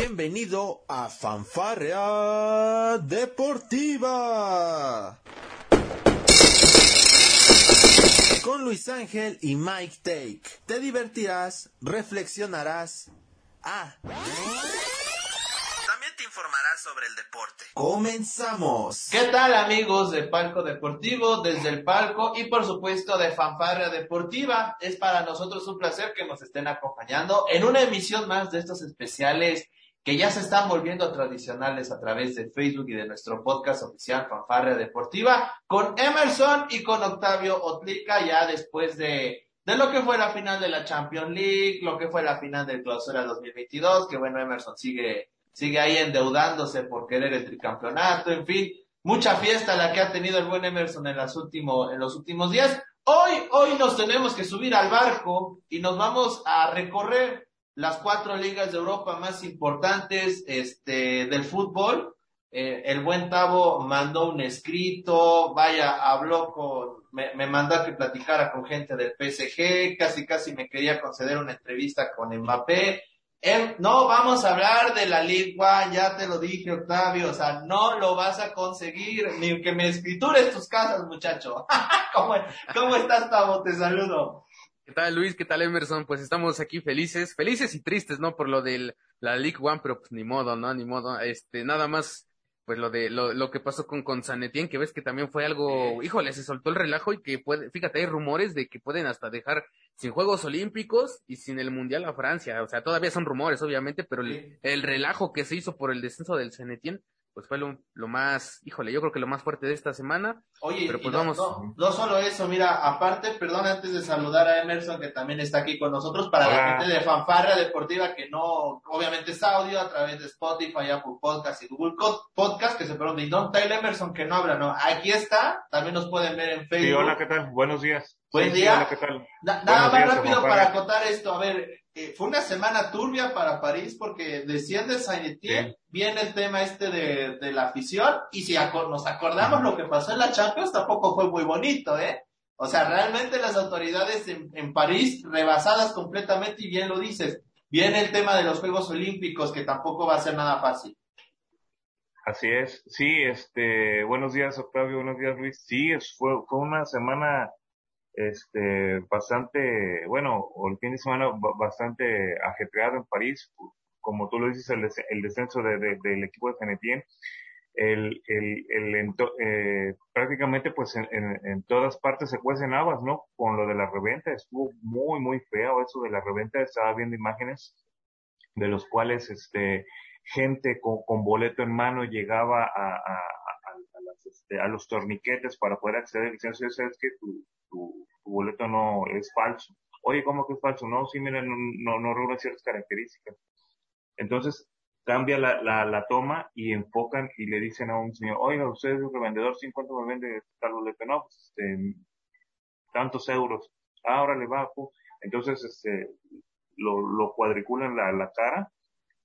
Bienvenido a Fanfarrea Deportiva. Con Luis Ángel y Mike Take. Te divertirás, reflexionarás. Ah. También te informarás sobre el deporte. Comenzamos. ¿Qué tal amigos de Palco Deportivo, desde el palco y por supuesto de Fanfarria Deportiva? Es para nosotros un placer que nos estén acompañando en una emisión más de estos especiales que ya se están volviendo tradicionales a través de Facebook y de nuestro podcast oficial Fanfarria Deportiva con Emerson y con Octavio Otlica ya después de de lo que fue la final de la Champions League, lo que fue la final del Clausura 2022, que bueno, Emerson sigue sigue ahí endeudándose por querer el tricampeonato, en fin, mucha fiesta la que ha tenido el buen Emerson en, las último, en los últimos días. Hoy, hoy nos tenemos que subir al barco y nos vamos a recorrer las cuatro ligas de Europa más importantes este, del fútbol. Eh, el buen Tavo mandó un escrito, vaya, habló con, me, mandó a que platicara con gente del PSG, casi casi me quería conceder una entrevista con Mbappé, Em, no vamos a hablar de la Ligue ya te lo dije, Octavio, o sea, no lo vas a conseguir, ni que me escritures tus casas, muchacho. ¿Cómo, ¿Cómo estás, Tavo? Te saludo. ¿Qué tal, Luis? ¿Qué tal, Emerson? Pues estamos aquí felices, felices y tristes, ¿no? Por lo de la League One, pero pues ni modo, ¿no? Ni modo. Este, nada más, pues lo de, lo, lo que pasó con, con Sanetien, que ves que también fue algo, híjole, se soltó el relajo y que puede, fíjate, hay rumores de que pueden hasta dejar sin Juegos Olímpicos y sin el Mundial a Francia. O sea, todavía son rumores, obviamente, pero el, el relajo que se hizo por el descenso del Cenetien, pues fue lo, lo, más, híjole, yo creo que lo más fuerte de esta semana. Oye, pero pues no, vamos. No, no, solo eso, mira, aparte, perdón, antes de saludar a Emerson, que también está aquí con nosotros, para la gente de Fanfarra Deportiva, que no, obviamente es audio a través de Spotify, Apple Podcast y Google Podcast, que se y Don Tyler Emerson, que no habla, ¿no? Aquí está, también nos pueden ver en Facebook. Sí, hola, ¿qué tal? Buenos días. Buen día. Sí, hola, ¿qué tal? Na nada más rápido para acotar esto, a ver, eh, fue una semana turbia para París porque desciende Saint Etienne, sí. viene el tema este de, de la afición y si aco nos acordamos lo que pasó en la Champions tampoco fue muy bonito, ¿eh? O sea, realmente las autoridades en, en, París rebasadas completamente y bien lo dices, viene el tema de los Juegos Olímpicos que tampoco va a ser nada fácil. Así es, sí, este, buenos días Octavio, buenos días Luis, sí, es, fue, fue una semana este, bastante, bueno, el fin de semana bastante ajetreado en París, como tú lo dices, el, el descenso de, de, del equipo de Cenetien, el, el, el eh, prácticamente pues en, en, en, todas partes se cuecen habas, ¿no? Con lo de la reventa, estuvo muy, muy feo eso de la reventa, estaba viendo imágenes de los cuales, este, gente con, con boleto en mano llegaba a, a, este, a los torniquetes para poder acceder, diciendo, sabes que tu, boleto no es falso. Oye, ¿cómo que es falso? No, sí, miren, no, no, no reúne ciertas características. Entonces, cambia la, la, la, toma y enfocan y le dicen a un señor, oiga, usted es el revendedor, ¿sí cuánto me vende tal boleto? No, pues, este, tantos euros. Ahora le bajo. Entonces, este, lo, lo cuadriculan la, la cara,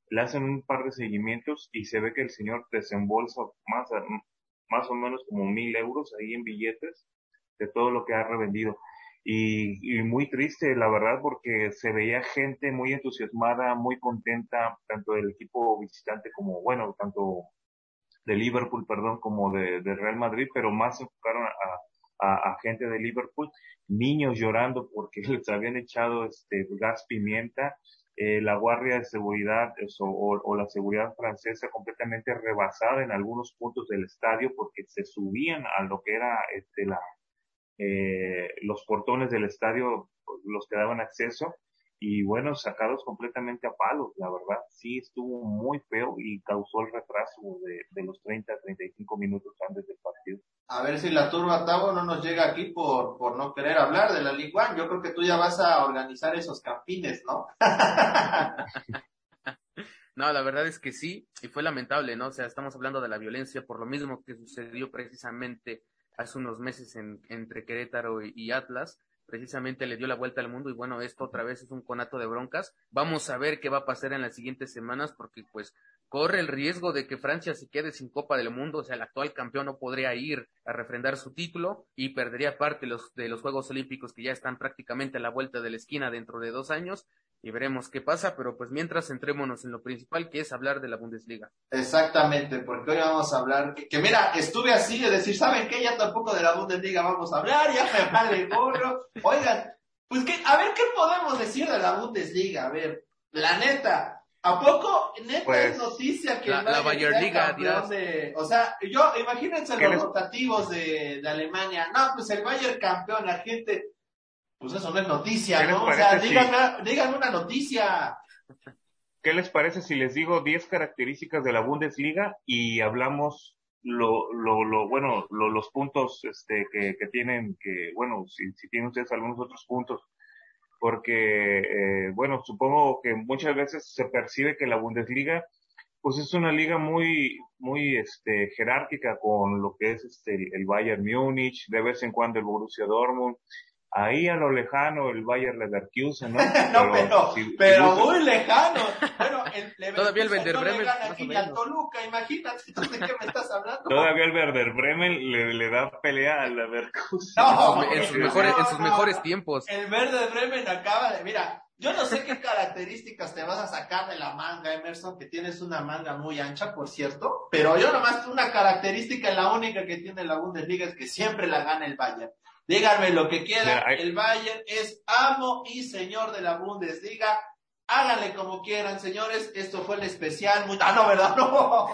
le hacen un par de seguimientos y se ve que el señor desembolsa más, más o menos como mil euros ahí en billetes de todo lo que ha revendido. Y, muy triste, la verdad, porque se veía gente muy entusiasmada, muy contenta, tanto del equipo visitante como, bueno, tanto de Liverpool, perdón, como de, Real Madrid, pero más se enfocaron a, a, gente de Liverpool, niños llorando porque les habían echado este gas pimienta, eh, la guardia de seguridad eso, o, la seguridad francesa completamente rebasada en algunos puntos del estadio porque se subían a lo que era este, la, eh, los portones del estadio los que daban acceso y bueno, sacados completamente a palos, la verdad, sí estuvo muy feo y causó el retraso de, de los 30 a 35 minutos antes del partido. A ver si la turba Tavo no nos llega aquí por, por no querer hablar de la Ligue 1. Yo creo que tú ya vas a organizar esos campines, ¿no? no, la verdad es que sí, y fue lamentable, ¿no? O sea, estamos hablando de la violencia por lo mismo que sucedió precisamente hace unos meses en, entre Querétaro y, y Atlas, precisamente le dio la vuelta al mundo y bueno, esto otra vez es un conato de broncas. Vamos a ver qué va a pasar en las siguientes semanas porque pues corre el riesgo de que Francia se quede sin Copa del Mundo, o sea, el actual campeón no podría ir a refrendar su título y perdería parte de los, de los Juegos Olímpicos que ya están prácticamente a la vuelta de la esquina dentro de dos años y veremos qué pasa, pero pues mientras centrémonos en lo principal que es hablar de la Bundesliga. Exactamente, porque hoy vamos a hablar, que, mira, estuve así de decir, ¿saben qué? Ya tampoco de la Bundesliga vamos a hablar, ya me vale gorro. Oigan, pues que, a ver qué podemos decir de la Bundesliga, a ver, la neta, ¿A poco neta pues, es noticia que la, la Bayern Liga, de, o sea, yo imagínense los rotativos de, de, Alemania, no, pues el Bayern campeón, la gente, pues eso no es noticia, ¿no? O sea, digan, una noticia. ¿Qué les parece si les digo 10 características de la Bundesliga y hablamos lo, lo, lo bueno, los puntos este, que, que tienen, que, bueno, si, si tienen ustedes algunos otros puntos porque, eh, bueno, supongo que muchas veces se percibe que la Bundesliga, pues es una liga muy, muy, este, jerárquica con lo que es, este, el Bayern Múnich, de vez en cuando el Borussia Dortmund, ahí a lo lejano el Bayer Leverkusen, ¿no? no, pero, pero, muy lejano. Bueno, el Todavía el Werder Bremen. aquí a Toluca, imagínate, ¿de qué me estás hablando? Todavía el Werder Bremen le, le da pelea al Leverkusen. No, en sus, mejores, en sus mejores tiempos. El Werder Bremen acaba de, mira, yo no sé qué características te vas a sacar de la manga, Emerson, que tienes una manga muy ancha, por cierto, pero yo nomás una característica, la única que tiene la Bundesliga es que siempre la gana el Bayern. Díganme lo que quieran. El Bayern es amo y señor de la Bundesliga. Háganle como quieran, señores. Esto fue el especial. Ah, no, ¿verdad? No.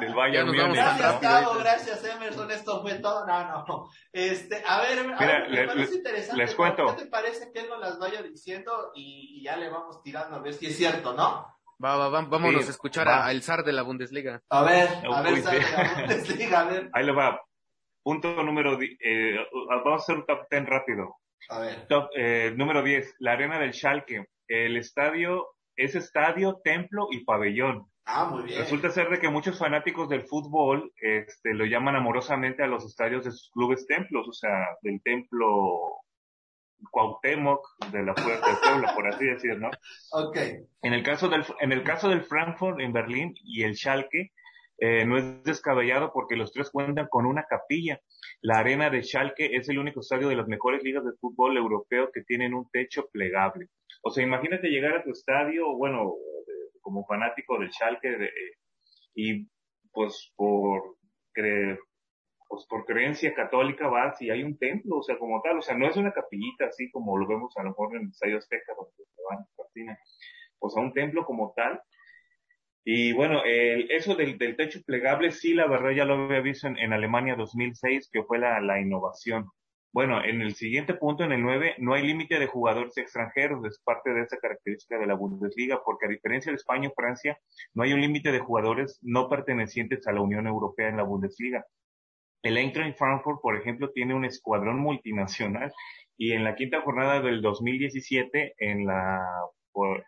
Del Bayern Gracias, Cabo. Gracias, Emerson. Esto fue todo. No, no. Este, a ver, Mira, interesante. Les cuento. ¿Qué te parece que él nos las vaya diciendo y, ya le vamos tirando a ver si es cierto, no? Va, va, va, vámonos a escuchar al zar de la Bundesliga. A ver, a ver, zar de la Bundesliga, a ver. Ahí le va. Punto número, eh, vamos a hacer un top 10 rápido. A ver. Top, eh, número 10, la arena del Schalke. El estadio es estadio, templo y pabellón. Ah, muy bien. Resulta ser de que muchos fanáticos del fútbol este, lo llaman amorosamente a los estadios de sus clubes templos, o sea, del templo Cuauhtémoc, de la Puerta del Pueblo, por así decir, ¿no? Ok. En el caso del, en el caso del Frankfurt en Berlín y el Schalke, eh, no es descabellado porque los tres cuentan con una capilla. La arena de Schalke es el único estadio de las mejores ligas de fútbol europeo que tienen un techo plegable. O sea, imagínate llegar a tu estadio, bueno, como fanático del Schalke eh, y pues por creer, pues por creencia católica vas y hay un templo, o sea, como tal, o sea, no es una capillita así como lo vemos a lo mejor en el Estadio Azteca donde se van a o sea, un templo como tal y bueno, el, eso del, del, techo plegable, sí, la verdad ya lo había visto en, Alemania 2006, que fue la, la, innovación. Bueno, en el siguiente punto, en el 9, no hay límite de jugadores extranjeros, es parte de esa característica de la Bundesliga, porque a diferencia de España o Francia, no hay un límite de jugadores no pertenecientes a la Unión Europea en la Bundesliga. El Eintracht Frankfurt, por ejemplo, tiene un escuadrón multinacional y en la quinta jornada del 2017, en la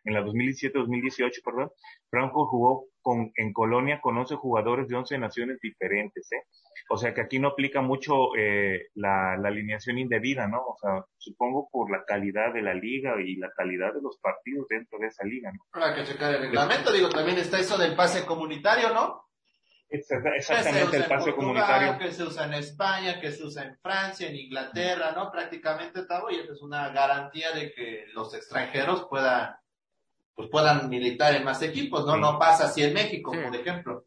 en la 2017-2018, perdón, Franco jugó con, en Colonia con 11 jugadores de 11 naciones diferentes, ¿eh? O sea que aquí no aplica mucho eh, la, la, alineación indebida, ¿no? O sea, supongo por la calidad de la liga y la calidad de los partidos dentro de esa liga, ¿no? Para que checar el reglamento, digo, también está eso del pase comunitario, ¿no? Exactamente el pase comunitario. Que se usa en España, que se usa en Francia, en Inglaterra, ¿no? Prácticamente todo, y eso es una garantía de que los extranjeros puedan, pues puedan militar en más equipos, ¿no? No pasa así en México, por ejemplo.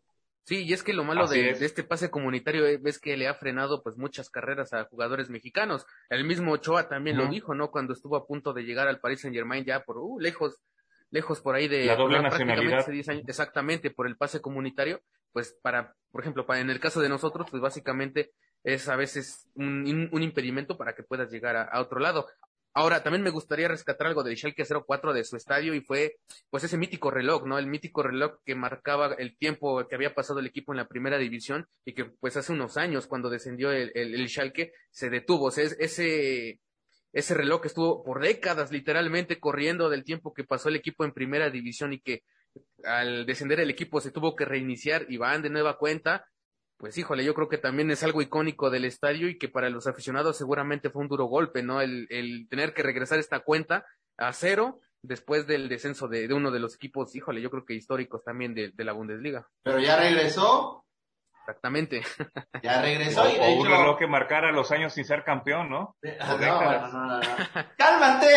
Sí, y es que lo malo de, este pase comunitario es que le ha frenado pues muchas carreras a jugadores mexicanos. El mismo Ochoa también lo dijo, ¿no? Cuando estuvo a punto de llegar al Paris Saint Germain ya por uh, lejos, lejos por ahí de la doble nacionalidad. exactamente por el pase comunitario pues para, por ejemplo, para, en el caso de nosotros, pues básicamente es a veces un, un impedimento para que puedas llegar a, otro lado. Ahora, también me gustaría rescatar algo del Schalke 04 de su estadio y fue, pues, ese mítico reloj, ¿no? El mítico reloj que marcaba el tiempo que había pasado el equipo en la primera división y que, pues, hace unos años, cuando descendió el, el, el Schalke, se detuvo. O sea, ese, ese reloj estuvo por décadas literalmente corriendo del tiempo que pasó el equipo en primera división y que al descender el equipo se tuvo que reiniciar y van de nueva cuenta. pues híjole, yo creo que también es algo icónico del estadio y que para los aficionados seguramente fue un duro golpe, ¿no? El, el tener que regresar esta cuenta a cero después del descenso de, de uno de los equipos, híjole, yo creo que históricos también de, de la Bundesliga. Pero ya regresó. Exactamente. Ya regresó O, y de o un hecho- reloj que marcara los años sin ser campeón, ¿no? Ah, O no, décadas. no, no, no, no. ¡Cálmate!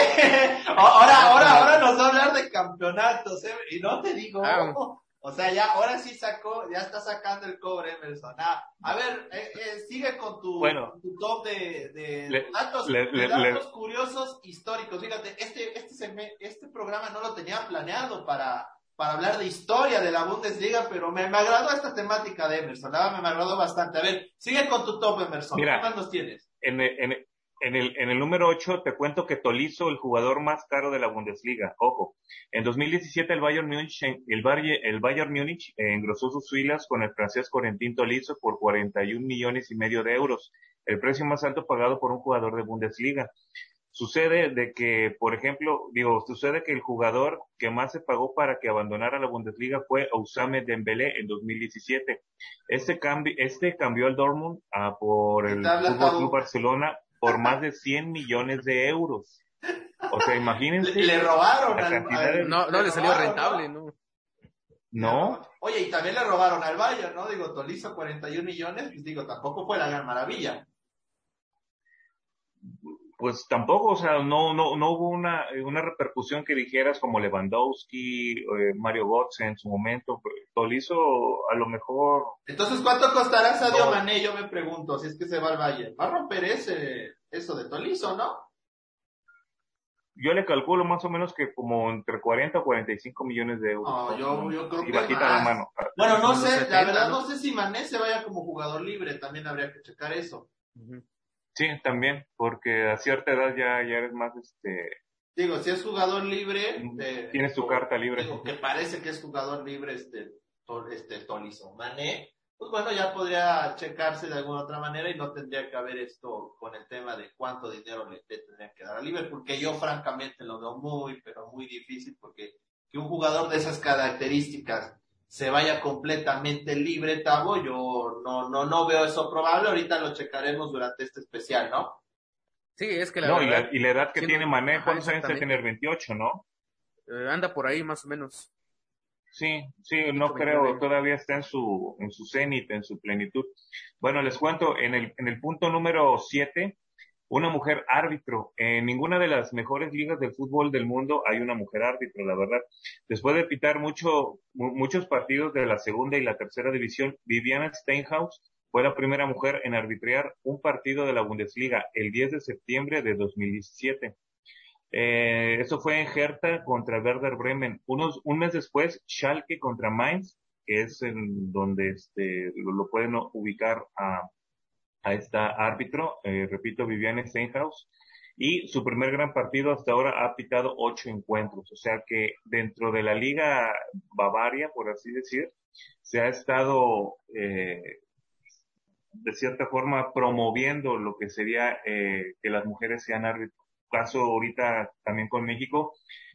Ahora, ahora, ahora nos va a hablar de campeonatos, ¿eh? Y no te digo. Ah. O sea, ya, ahora sí sacó, ya está sacando el cobre, Emerson. Ah, a ver, eh, eh, sigue con tu, Bueno. tu top de, de Le- datos, le- de le- datos curiosos históricos. Fíjate, este, este, este programa no lo tenía planeado para, para hablar de historia de la Bundesliga, pero me, me agradó esta temática de Emerson, la me agradó bastante. A ver, sigue con tu top, Emerson. Mira. ¿Qué más nos tienes? En el, en, en el, en el número 8 te cuento que Tolizo, el jugador más caro de la Bundesliga, ojo, en 2017 el Bayern Múnich, el Bayern, el Bayern Múnich eh, engrosó sus filas con el francés Corentin Tolizo por 41 millones y medio de euros, el precio más alto pagado por un jugador de Bundesliga. Sucede de que, por ejemplo, digo, sucede que el jugador que más se pagó para que abandonara la Bundesliga fue Ousame Dembélé en 2017. Este cambio, este cambió al Dortmund a por el Fútbol. Club Barcelona por más de 100 millones de euros. O sea, imagínense. Le, le robaron la al, cantidad al- de- No, no le salió robaron, rentable, ¿no? No, Oye, y también le robaron al Bayern, ¿no? Digo, Tolizo 41 millones, pues digo, tampoco fue la gran maravilla. Pues tampoco, o sea, no, no, no hubo una, una repercusión que dijeras como Lewandowski, eh, Mario Götze en su momento. Tolizo, a lo mejor, Entonces, ¿cuánto costará Sadio No. Mané? Yo me pregunto, si es que se va al Bayern. Va a romper ese, eso de Tolizo, ¿no? yo le calculo más o menos que como entre 40 o 45 millones de euros. No, yo, yo creo y que bajita más. la mano. Bueno, no sé, la 70, verdad ¿no? no sé si Mané se vaya como jugador libre, también habría que checar eso. Sí, también, porque a cierta edad ya, ya eres más, este, Digo, si es jugador libre, eh, tienes tu o- carta libre. Digo, que parece que es jugador libre este, este Tolizo. Mané, pues bueno, ya podría checarse de alguna otra manera y no tendría que haber esto con el tema de cuánto dinero le, le tendrían que dar a Liverpool, que yo francamente lo veo muy, pero muy difícil porque que un jugador de esas características se vaya completamente libre, Tavo, yo no, no, no veo eso probable. Ahorita lo checaremos durante este especial, ¿no? Sí, es que la No, y verdad, la, y la edad que siendo- tiene Mané, ¿cuántos años debe tener? 28, ¿no? eh, anda por ahí más o menos. Sí, sí, no 29. creo, todavía está en su, en su cenit, en su plenitud. Bueno, les cuento, en el, en el punto número 7, una mujer árbitro. En ninguna de las mejores ligas del fútbol del mundo hay una mujer árbitro, la verdad. Después de pitar mucho, mu- muchos partidos de la segunda y la tercera división, Viviana Steinhaus fue la primera mujer en arbitrar un partido de la Bundesliga el 10 de septiembre de 2017. Eh, eso fue en Hertha contra Werder Bremen. Unos, un mes después, Schalke contra Mainz, que es en donde este, lo, lo pueden ubicar a, a esta árbitro, eh, repito, Viviane Steinhaus. Y su primer gran partido hasta ahora ha pitado ocho encuentros. O sea que dentro de la Liga Bavaria, por así decir, se ha estado eh, de cierta forma promoviendo lo que sería eh, que las mujeres sean árbitros. Caso ahorita también con México,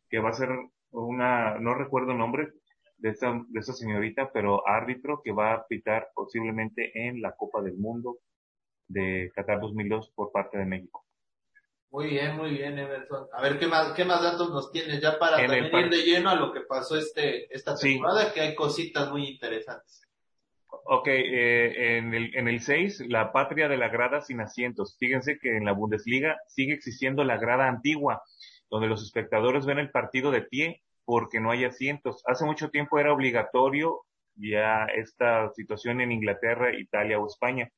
que va a ser una, no recuerdo el nombre de de esta señorita, pero árbitro que va a pitar posiblemente en la Copa del Mundo de Qatar 2002 por parte de México. Muy bien, muy bien, Emerson. A ver, ¿qué más, qué más datos nos tienes ya para En también ir de lleno a lo que pasó este, esta Sí. temporada, que hay cositas muy interesantes. Ok, eh, en el en el 6, la patria de la grada sin asientos. Fíjense que en la Bundesliga sigue existiendo la grada antigua, donde los espectadores ven el partido de pie porque no hay asientos. Hace mucho tiempo era obligatorio ya esta situación en Inglaterra, Italia o España.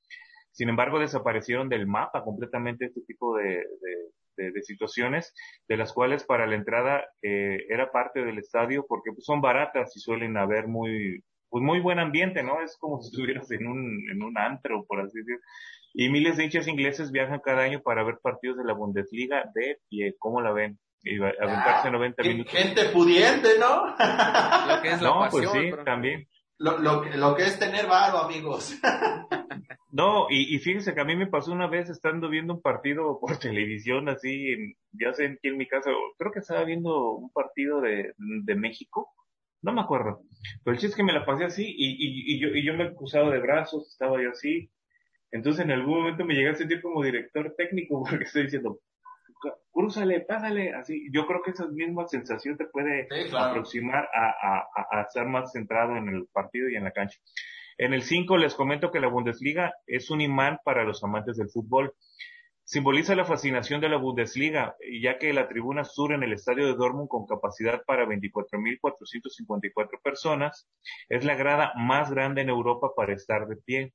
Sin embargo, desaparecieron del mapa completamente este tipo de, de- de- de situaciones, de las cuales para la entrada eh, era parte del estadio porque pues, son baratas y suelen haber muy, pues muy buen ambiente, ¿no? Es como si estuvieras en un, en un antro, por así decirlo. Y miles de hinchas ingleses viajan cada año para ver partidos de la Bundesliga de pie. ¿Cómo la ven? Y aventarse 90 Gen- minutos. Gente pudiente, ¿no? Lo que es la No, pasión. pues sí, pero- también. Lo, lo, lo que es tener varo, amigos. No, y, y fíjense que a mí me pasó una vez estando viendo un partido por televisión, así, en- ya sé aquí en mi casa, creo que estaba viendo un partido de, de México No me acuerdo. Pero el chiste es que me la pasé así y, y, y, yo, y yo me he cruzado de brazos, estaba yo así. Entonces en algún momento me llegué a sentir como director técnico porque estoy diciendo, crúzale, pásale, así. Yo creo que esa misma sensación te puede aproximar a, a, a, estar más centrado en el partido y en la cancha. En el 5 les comento que la Bundesliga es un imán para los amantes del fútbol. Simboliza la fascinación de la Bundesliga, ya que la tribuna sur en el estadio de Dortmund con capacidad para 24.454 personas es la grada más grande en Europa para estar de pie.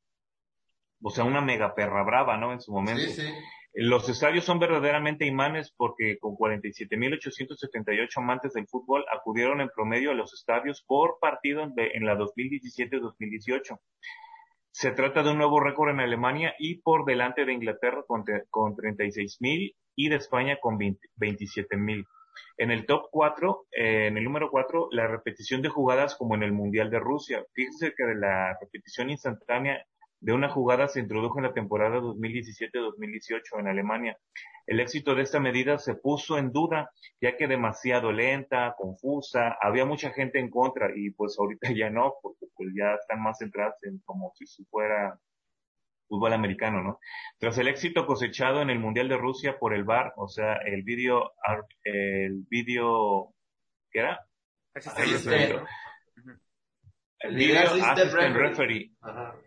O sea, una mega perra brava, ¿no? En su momento. Sí, sí. Los estadios son verdaderamente imanes porque con 47.878 amantes del fútbol acudieron en promedio a los estadios por partido en la 2017-2018. Se trata de un nuevo récord en Alemania y por delante de Inglaterra con, con 36.000 y de España con 27.000. En el top 4, eh, en el número 4, la repetición de jugadas como en el Mundial de Rusia. Fíjense que de la repetición instantánea de una jugada se introdujo en la temporada 2017-2018 en Alemania. El éxito de esta medida se puso en duda, ya que demasiado lenta, confusa, había mucha gente en contra y pues ahorita ya no, porque pues ya están más centrados en como si fuera fútbol americano, ¿no? Tras el éxito cosechado en el Mundial de Rusia por el VAR, o sea, el vídeo, el vídeo, ¿qué era? El video assistant referee.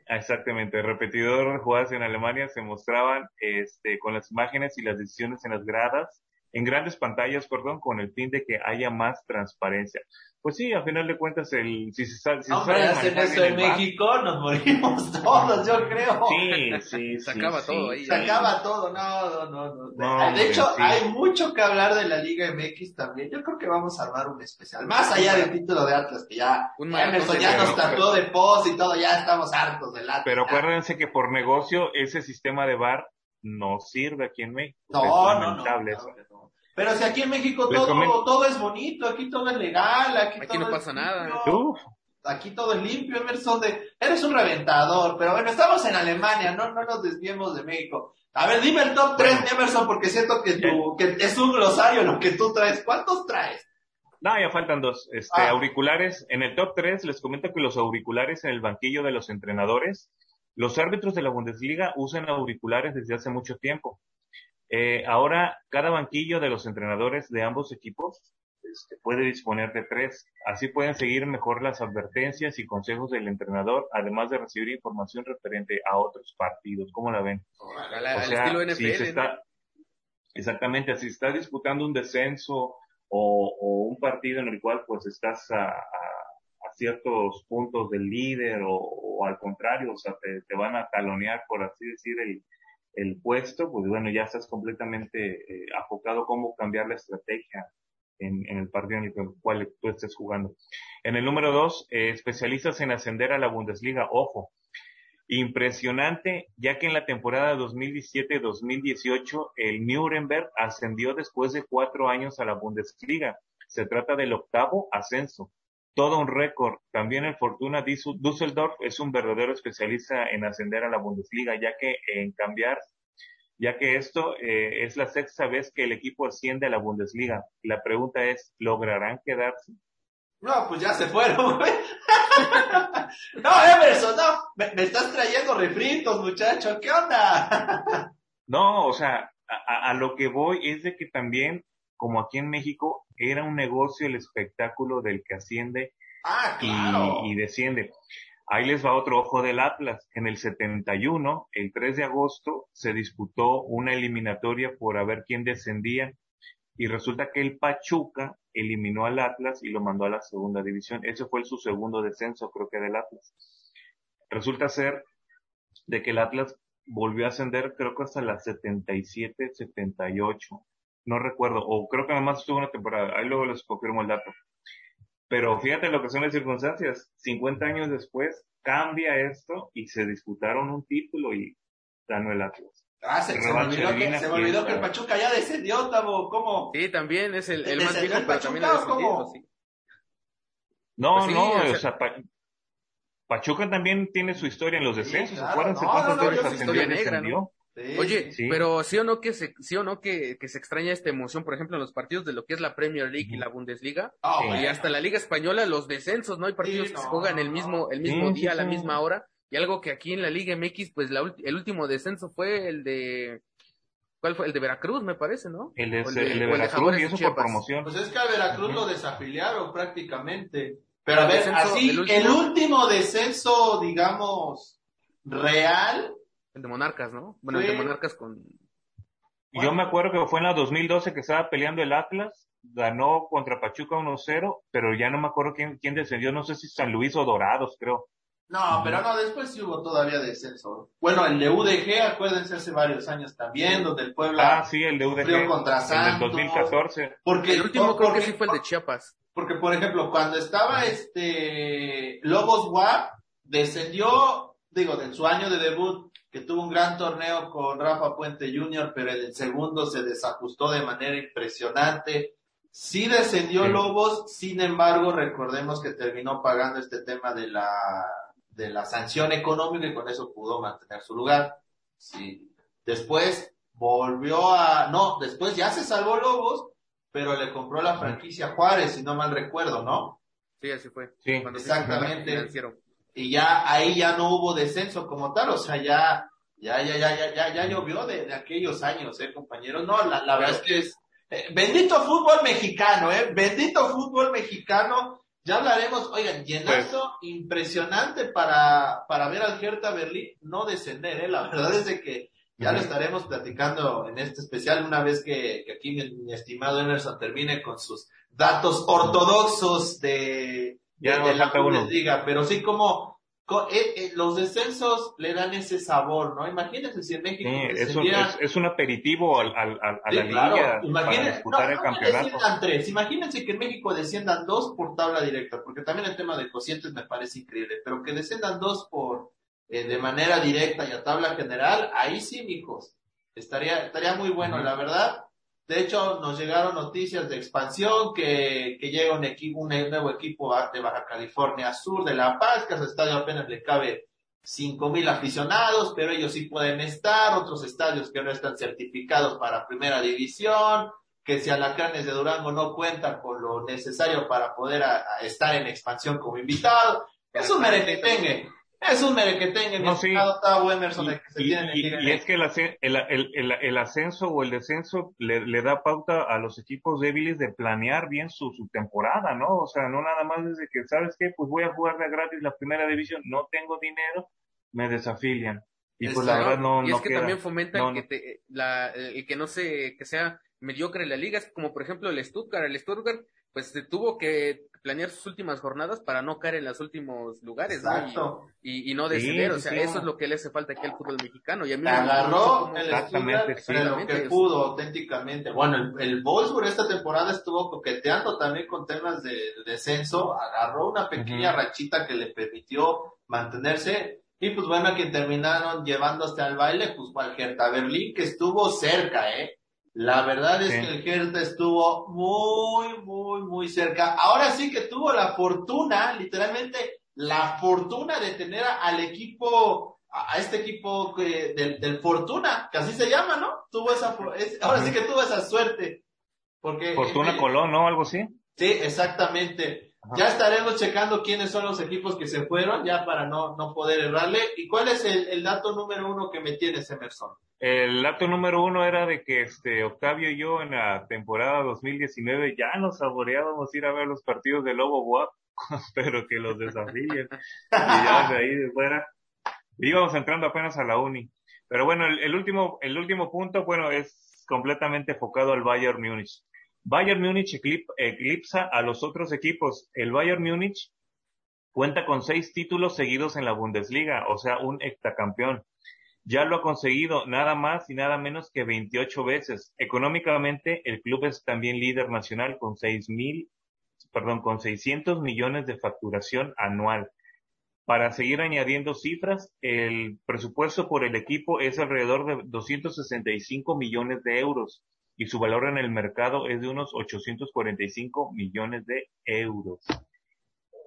Exactamente. repetidor de jugadas en Alemania se mostraban este, con las imágenes y las decisiones en las gradas en grandes pantallas, perdón, con el fin de que haya más transparencia. Pues sí, a final de cuentas, el, si se sabe, si Hombre, hacen eso en, México, nos morimos todos, yo creo. Sí, sí, Se acaba todo ahí. Se acaba todo, no, no, no. no. de hecho, hay mucho que hablar de la Liga MX también. Yo creo que vamos a armar un especial. Más allá del título de Atlas, que ya, un ya, ya nos tatuó de post y todo, ya estamos hartos del Atlas. Pero acuérdense que por negocio, ese sistema de bar no sirve aquí en México. No, no, no, pero si aquí en México todo, todo es bonito, aquí todo es legal, aquí, aquí no pasa nada. Aquí todo es limpio, Emerson. De, eres un reventador, pero bueno, estamos en Alemania, no, no nos desviemos de México. A ver, dime el top 3, Emerson, porque siento que, tu, que es un glosario lo que tú traes. ¿Cuántos traes? No, ya faltan dos. Este, ah. auriculares. En el top 3 les comento que los auriculares en el banquillo de los entrenadores, los árbitros de la Bundesliga usan auriculares desde hace mucho tiempo. Eh, ahora, cada banquillo de los entrenadores de ambos equipos este, puede disponer de tres. Así pueden seguir mejor las advertencias y consejos del entrenador, además de recibir información referente a otros partidos. ¿Cómo la ven? o sea, si se está, exactamente, si está disputando un descenso o, un partido en el cual pues estás a, ciertos puntos del líder o, al contrario, o sea, te, te, van a talonear, por así decir, el, el puesto, pues bueno, ya estás completamente eh, afocado cómo cambiar la estrategia en, el partido en el cual tú estés jugando. En el número dos, eh, especialistas en ascender a la Bundesliga. Ojo, impresionante, ya que en la temporada 2017-2018 el Nuremberg ascendió después de cuatro años a la Bundesliga. Se trata del octavo ascenso. Todo un récord. También el Fortuna Düsseldorf es un verdadero especialista en ascender a la Bundesliga, ya que en cambiar ya que esto eh, es la sexta vez que el equipo asciende a la Bundesliga. La pregunta es, ¿lograrán quedarse? No, pues ya se fueron, güey. no, Emerson, no, me, estás trayendo refritos, muchacho, ¿qué onda? no, o sea, a, lo que voy es de que también, como aquí en México, era un negocio el espectáculo del que asciende ah, y desciende. Ahí les va otro ojo del Atlas. En el 71, el 3 de agosto, se disputó una eliminatoria por a ver quién descendía y resulta que el Pachuca eliminó al Atlas y lo mandó a la segunda división. Ese fue su segundo descenso, creo que del Atlas. Resulta ser de que el Atlas volvió a ascender, creo que hasta la 77, 78. No recuerdo, o creo que además estuvo una temporada. Ahí luego les confirmo el dato. Pero fíjate lo que son las circunstancias. 50 años después cambia esto y se disputaron un título y ganó el Atlas. Ah, se, me olvidó, que, se me olvidó que el Pachuca ya descendió, Tavo. ¿Cómo? Sí, también es el, el más viejo, pero también descendido, sí. No, pues no, o sea, Pachuca también tiene su historia en los descensos. Sí, claro. Acuérdense no, cuántas no, veces ascendió y descendió. Oye, pero sí o no que se, sí o no que, que, se extraña esta emoción, por ejemplo, en los partidos de lo que es la Premier League y la Bundesliga, ah, y hasta la Liga Española, los descensos, ¿no? Hay partidos que se juegan el mismo, el mismo día, a la misma hora, y algo que aquí en la Liga MX, pues la, el último descenso fue el de, ¿cuál fue? El de Veracruz, me parece, ¿no? El de, el de, Veracruz, y eso por promoción. Pues es que a Veracruz lo desafiliaron prácticamente. Pero a ver, así, el último descenso, digamos, real, el de Monarcas, ¿no? Bueno, el de Monarcas con... Yo me acuerdo que fue en la 2012 que estaba peleando el Atlas, ganó contra Pachuca 1-0, pero ya no me acuerdo quién, quién descendió, no sé si San Luis o Dorados, creo. No, pero no, después sí hubo todavía descenso. Bueno, el de UDG, acuérdense, hace varios años también, donde el Puebla ah, sí, el de UDG, contra Santos, el 2014. Porque, el último creo que sí fue el de Chiapas. Porque, por ejemplo, cuando estaba este Lobos WAP, descendió, digo, en su año de debut, que tuvo un gran torneo con Rafa Puente Jr., pero en el segundo se desajustó de manera impresionante. Sí descendió Lobos, sin embargo, recordemos que terminó pagando este tema de la, de la sanción económica y con eso pudo mantener su lugar. Sí. Después volvió a, no, después ya se salvó Lobos, pero le compró la franquicia Juárez, si no mal recuerdo, ¿no? Sí, así fue. Sí, exactamente y ya ahí ya no hubo descenso como tal, o sea, ya, ya, ya, ya, ya, ya, ya llovió de, de aquellos años, eh, compañeros. No, la, la verdad es que es, eh, bendito fútbol mexicano, eh, bendito fútbol mexicano. Ya hablaremos, oigan, llenazo pues, impresionante para, para ver al Hertha Berlín no descender, eh. La verdad es de que ya lo estaremos platicando en este especial una vez que, que aquí mi, mi, estimado Emerson termine con sus datos ortodoxos de, ya no falta uno. Diga, pero sí como eh, eh, los descensos le dan ese sabor, ¿no? Imagínense si en México sí, es, un, es, un, aperitivo al, al, a la liga para disputar el campeonato. tres. Imagínense que en México desciendan dos por tabla directa, porque también el tema de cocientes me parece increíble, pero que desciendan dos por eh, de manera directa y a tabla general, ahí sí, mijos, estaría estaría muy bueno, la verdad. De hecho, nos llegaron noticias de expansión, que, que llega un equipo, un nuevo equipo de Baja California Sur, de La Paz, que a su estadio apenas le cabe cinco mil aficionados, pero ellos sí pueden estar, otros estadios que no están certificados para primera división, que si Alacranes de Durango no cuentan con lo necesario para poder estar en expansión como invitado. Es un merequetengue. Es un merequetengue, no, sí. está Emerson, de que se y, y, es que el, el, el, el, ascenso o el descenso le, le, da pauta a los equipos débiles de planear bien su, su temporada, ¿no? O sea, no nada más desde que, ¿sabes qué? Pues voy a jugar de gratis la primera división, no tengo dinero, me desafilian. Y pues la verdad no, y es que también fomentan que te, la, el que no se, que sea mediocre en la liga, es como por ejemplo el Stuttgart, el Stuttgart pues se tuvo que planear sus últimas jornadas para no caer en los últimos lugares, ¿no? Y, y, no descender, o sea, eso es lo que le hace falta aquí al fútbol mexicano. Y a mí me agarró el exactamente, sí, lo que pudo auténticamente. Bueno, el, el Wolfsburg esta temporada estuvo coqueteando también con temas de, descenso, agarró una pequeña rachita que le permitió mantenerse. Y pues bueno, a quien terminaron llevándose al baile, pues fue al Hertha Berlín, que estuvo cerca, ¿eh? La verdad es que el Hertha estuvo muy, muy, muy cerca. Ahora sí que tuvo la fortuna, literalmente, la fortuna de tener al equipo, a este equipo del, del, Fortuna, que así se llama, ¿no? Tuvo esa, ahora sí que tuvo esa suerte. Porque, Fortuna Colón, ¿no? Algo así. Sí, exactamente. Ya estaremos checando quiénes son los equipos que se fueron, ya para no, no poder errarle. ¿Y cuál es el, el dato número uno que me tienes, Emerson? El dato número uno era de que este Octavio y yo en la temporada 2019 ya nos saboreábamos ir a ver los partidos de Lobo Guap, pero que los desafíen. y ya de ahí de fuera íbamos entrando apenas a la uni. Pero bueno, el, el, último, el último punto, bueno, es completamente enfocado al Bayern Múnich. Bayern Múnich eclipsa a los otros equipos. El Bayern Múnich cuenta con seis títulos seguidos en la Bundesliga, o sea, un hectacampeón ya lo ha conseguido nada más y nada menos que 28 veces. Económicamente, el club es también líder nacional con seis mil, perdón, con 600 millones de facturación anual. Para seguir añadiendo cifras, el presupuesto por el equipo es alrededor de 265 millones de euros y su valor en el mercado es de unos 845 millones de euros.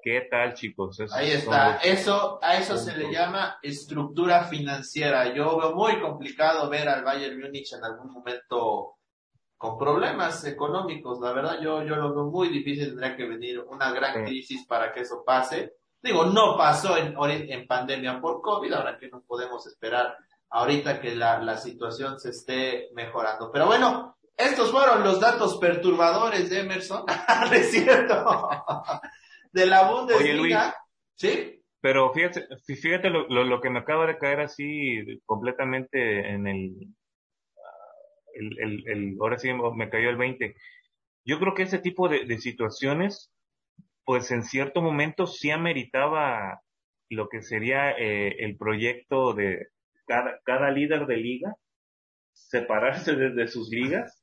¿Qué tal, chicos? Ahí está. Eso, a eso se le llama estructura financiera. Yo veo muy complicado ver al Bayern Múnich en algún momento con problemas económicos. La verdad, yo, yo lo veo muy difícil. Tendría que venir una gran crisis para que eso pase. Digo, no pasó en, en pandemia por COVID. Ahora que no podemos esperar ahorita que la, la situación se esté mejorando. Pero bueno, estos fueron los datos perturbadores de Emerson. es cierto de la Bundesliga. ¿Sí? Pero fíjate, fíjate lo, lo, que me acaba de caer así completamente en el, el, el, el, ahora sí me cayó el 20. Yo creo que ese tipo de, de situaciones, pues en cierto momento sí ameritaba lo que sería eh, el proyecto de cada, cada líder de liga, separarse desde sus ligas,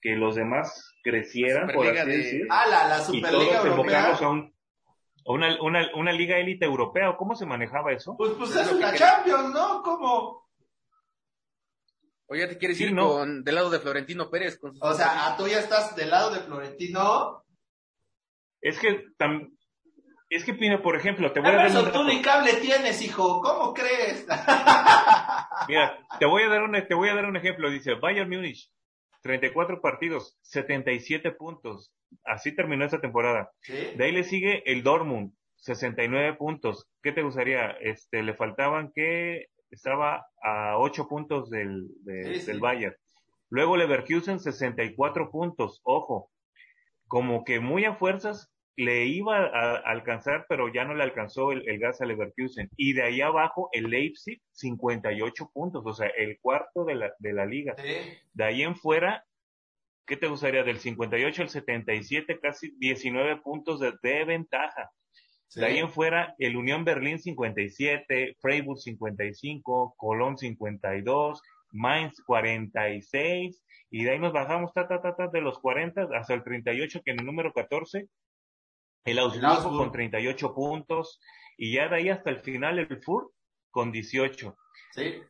que los demás crecieran, por así decir. Ah, la, la Superliga y todos a un, una, una, una liga élite europea, ¿o cómo se manejaba eso? Pues, pues es una Champions, ¿no? ¿Cómo? Oye, ¿te quieres ir con, del lado de Florentino Pérez? o sea, ¿tú ya estás del lado de Florentino? Es que, es que, por ejemplo, te voy a dar un... tú ni cable tienes, hijo, ¿cómo crees? Mira, te voy a dar un, te voy a dar un ejemplo. Dice, Bayern Múnich, 34 partidos, 77 puntos. Así terminó esta temporada. De ahí le sigue el Dortmund, 69 puntos. ¿Qué te gustaría? Este, le faltaban que estaba a 8 puntos del, del Bayern. Luego Leverkusen, 64 puntos. Ojo, como que muy a fuerzas le iba a, alcanzar, pero ya no le alcanzó el, gas a Leverkusen. Y de ahí abajo el Leipzig, 58 puntos, o sea, el cuarto de la, de la liga. De ahí en fuera, ¿qué te gustaría? Del 58 al 77, casi 19 puntos de, ventaja. De ahí en fuera, el Unión Berlín 57, Freiburg 55, Colón 52, Mainz 46, y de ahí nos bajamos ta, ta, ta, ta, de los 40 hasta el 38, que en el número 14 el Augsburgo con 38 puntos y ya de ahí hasta el final el FUR con 18. Sí.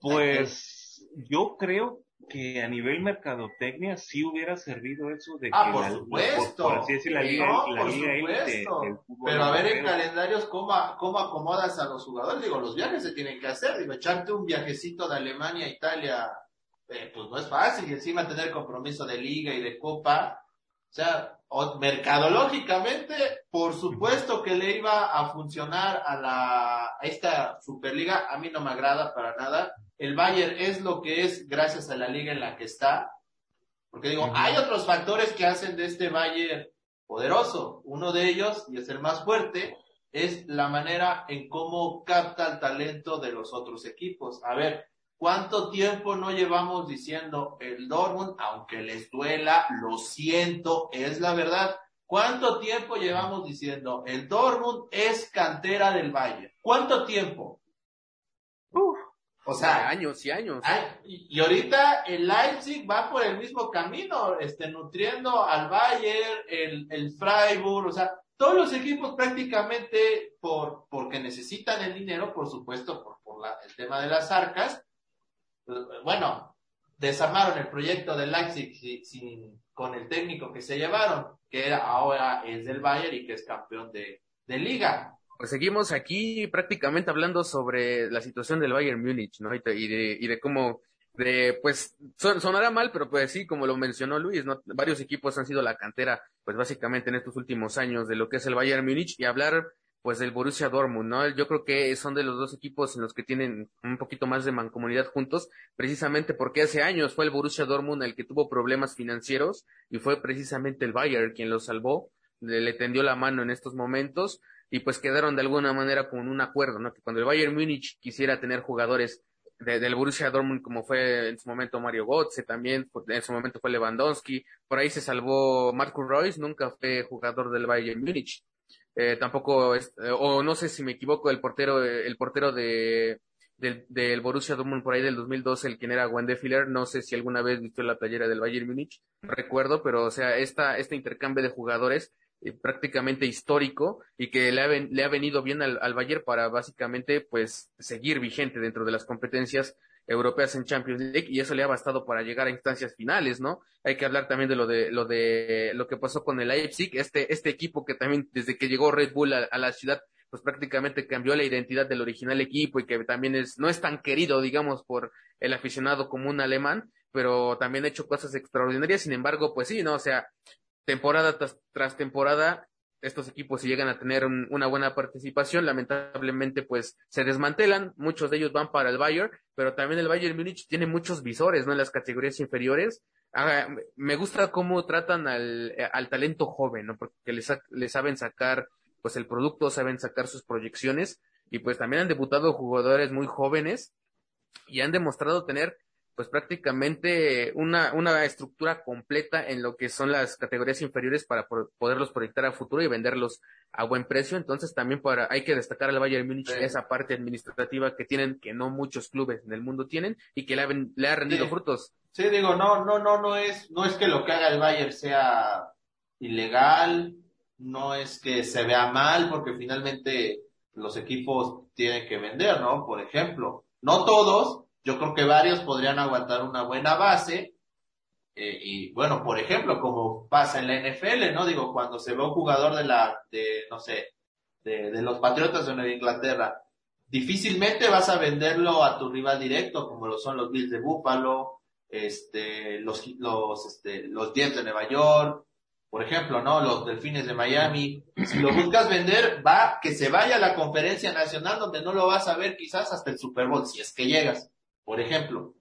Pues yo creo que a nivel mercadotecnia sí hubiera servido eso de ah, que por la, supuesto. Por, así decir, la liga, no, la por liga supuesto. Pero a ver en calendarios cómo, cómo acomodas a los jugadores. Digo, los viajes se tienen que hacer. Digo, echarte un viajecito de Alemania a Italia, eh, pues no es fácil. Y encima tener compromiso de liga y de copa. O sea, mercadológicamente, por supuesto que le iba a funcionar a la a esta Superliga. A mí no me agrada para nada. El Bayern es lo que es gracias a la liga en la que está. Porque digo, hay otros factores que hacen de este Bayern poderoso. Uno de ellos, y es el más fuerte, es la manera en cómo capta el talento de los otros equipos. A ver, ¿Cuánto tiempo no llevamos diciendo el Dortmund, aunque les duela, lo siento, es la verdad? ¿Cuánto tiempo llevamos diciendo el Dortmund es cantera del Bayern? ¿Cuánto tiempo? Uf, o sea, años y años. y, ahorita el Leipzig va por el mismo camino, este, nutriendo al Bayern, el, el Freiburg, o sea, todos los equipos prácticamente por, porque necesitan el dinero, por supuesto, por, por la, el tema de las arcas, bueno, desarmaron el proyecto del Leipzig sin, con el técnico que se llevaron, que era, ahora es del Bayern y que es campeón de, de liga. Pues seguimos aquí prácticamente hablando sobre la situación del Bayern Múnich, ¿no? Y de, y de cómo, de, pues, sonará mal, pero pues sí, como lo mencionó Luis, ¿no? Varios equipos han sido la cantera, pues básicamente en estos últimos años de lo que es el Bayern Múnich y hablar pues del Borussia Dortmund, ¿no? Yo creo que son de los dos equipos en los que tienen un poquito más de mancomunidad juntos, precisamente porque hace años fue el Borussia Dortmund el que tuvo problemas financieros y fue precisamente el Bayern quien lo salvó, le, tendió la mano en estos momentos y pues quedaron de alguna manera con un acuerdo, ¿no? Que cuando el Bayern Múnich quisiera tener jugadores del Borussia Dortmund como fue en su momento Mario Götze, también en su momento fue Lewandowski, por ahí se salvó Marco Royce, nunca fue jugador del Bayern Múnich eh, tampoco, es, eh, o no sé si me equivoco, el portero, el portero de, del, del Borussia Dortmund por ahí del 2012, el quien era Wendefiler, no sé si alguna vez visto la playera del Bayern Múnich, recuerdo, pero o sea, esta, este intercambio de jugadores eh, prácticamente histórico y que le ha, le ha venido bien al, al Bayern para básicamente pues seguir vigente dentro de las competencias europeas en Champions League y eso le ha bastado para llegar a instancias finales, ¿no? Hay que hablar también de lo de lo de lo que pasó con el Leipzig, este este equipo que también desde que llegó Red Bull a, la ciudad pues prácticamente cambió la identidad del original equipo y que también es no es tan querido, digamos, por el aficionado común alemán, pero también ha hecho cosas extraordinarias, sin embargo, pues sí, ¿no? O sea, temporada tras, temporada estos equipos si llegan a tener una buena participación, lamentablemente pues se desmantelan, muchos de ellos van para el Bayern, pero también el Bayern Múnich tiene muchos visores, ¿no? En las categorías inferiores. Ah, me gusta cómo tratan al, al talento joven, ¿no? Porque les, les saben sacar pues el producto, saben sacar sus proyecciones y pues también han debutado jugadores muy jóvenes y han demostrado tener pues prácticamente una, una estructura completa en lo que son las categorías inferiores para poderlos proyectar a futuro y venderlos a buen precio. Entonces también para, hay que destacar al Bayern Múnich esa parte administrativa que tienen, que no muchos clubes en el mundo tienen y que le ha, le ha rendido frutos. Sí, digo, no, no, no, no es, no es que lo que haga el Bayern sea ilegal, no es que se vea mal, porque finalmente los equipos tienen que vender, ¿no? Por ejemplo, no todos, yo creo que varios podrían aguantar una buena base. Eh, y bueno, por ejemplo, como pasa en la NFL, ¿no? Digo, cuando se ve un jugador de la, de, no sé, de, de los Patriotas de Nueva Inglaterra, difícilmente vas a venderlo a tu rival directo, como lo son los Bills de Buffalo, este, los, los, este, los Jets de Nueva York, por ejemplo, ¿no? Los Delfines de Miami. Si lo buscas vender, va, que se vaya a la conferencia nacional donde no lo vas a ver quizás hasta el Super Bowl, si es que llegas. Por ejemplo,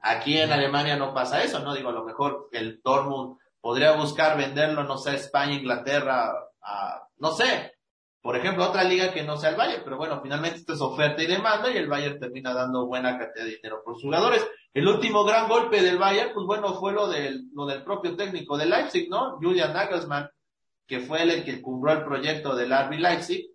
aquí en Alemania no pasa eso, ¿no? Digo, a lo mejor el Dortmund podría buscar venderlo, no sé, a España, Inglaterra, a, no sé, por ejemplo, otra liga que no sea el Bayern, pero bueno, finalmente esto es oferta y demanda y el Bayern termina dando buena cantidad de dinero por sus jugadores. El último gran golpe del Bayern, pues bueno, fue lo del, lo del propio técnico de Leipzig, ¿no? Julian Nagelsmann, que fue el que cumplió el proyecto del RB Leipzig,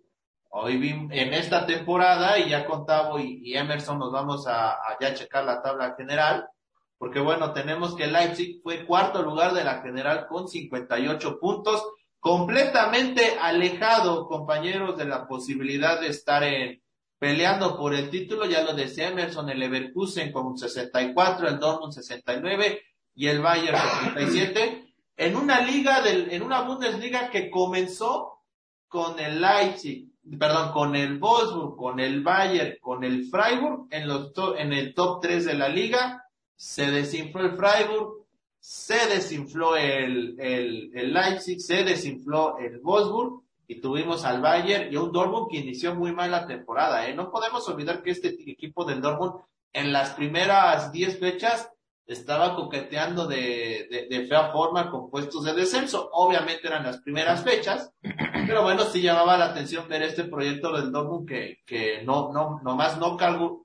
Hoy en esta temporada, y ya con y, Emerson nos vamos a, ya checar la tabla general, porque bueno, tenemos que Leipzig fue cuarto lugar de la general con 58 puntos, completamente alejado, compañeros, de la posibilidad de estar en, peleando por el título, ya lo decía Emerson, el Leverkusen con 64, el Dortmund 69 y el Bayern 67, en una liga del, en una Bundesliga que comenzó con el Leipzig, perdón, con el Wolfsburg, con el Bayern, con el Freiburg en, los en el top 3 de la liga. Se desinfló el Freiburg, se desinfló el, el, Leipzig, se desinfló el Wolfsburg y tuvimos al Bayern y un Dortmund que inició muy mal la temporada. ¿eh? No podemos olvidar que este equipo del Dortmund en las primeras 10 fechas estaba coqueteando de, de, de, fea forma con puestos de descenso. Obviamente eran las primeras fechas, pero bueno, sí llamaba la atención ver este proyecto del Dortmund que, que no, no, nomás no,